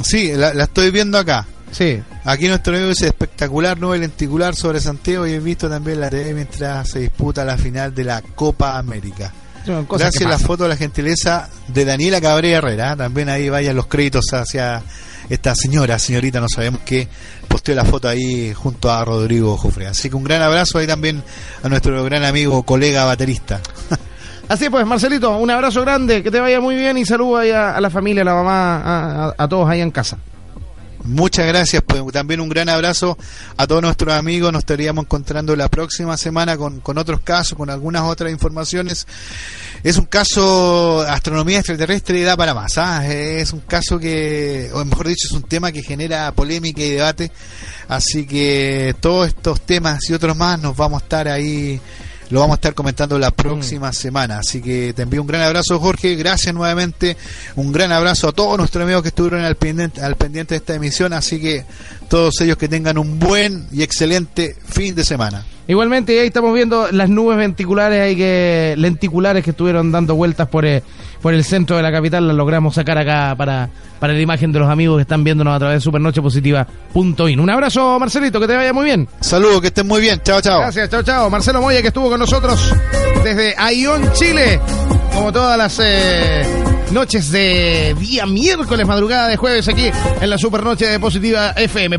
sí la, la estoy viendo acá sí. Aquí nuestro amigo dice espectacular nube lenticular sobre Santiago y he visto también la TV mientras se disputa la final de la Copa América. Gracias a la foto de la gentileza de Daniela Cabrera Herrera. También ahí vayan los créditos hacia esta señora, señorita, no sabemos qué, posteó la foto ahí junto a Rodrigo Jofre. Así que un gran abrazo ahí también a nuestro gran amigo, colega baterista. Así pues, Marcelito, un abrazo grande, que te vaya muy bien y saludos ahí a, a la familia, a la mamá, a, a- a todos ahí en casa. Muchas gracias, pues también un gran abrazo a todos nuestros amigos. Nos estaríamos encontrando la próxima semana con, con otros casos, con algunas otras informaciones. Es un caso, astronomía extraterrestre da para más. ¿ah? Es un caso que, o mejor dicho, es un tema que genera polémica y debate. Así que todos estos temas y otros más nos vamos a estar ahí, lo vamos a estar comentando la próxima semana. Así que te envío un gran abrazo, Jorge. Gracias nuevamente. Un gran abrazo a todos nuestros amigos que estuvieron al pendiente, al pendiente de esta emisión. Así que todos ellos que tengan un buen y excelente fin de semana. Igualmente, ahí estamos viendo las nubes venticulares ahí que, lenticulares que estuvieron dando vueltas por, eh, por el centro de la capital, las logramos sacar acá para, para la imagen de los amigos que están viéndonos a través de supernochepositiva.in. Un abrazo, Marcelito, que te vaya muy bien. Saludos, que estén muy bien. Chao, chao. Gracias, chao, chao. Marcelo Moya que estuvo con nosotros desde Ayón, Chile, como todas las eh, noches de día miércoles, madrugada de jueves aquí en la Supernoche de Positiva FM.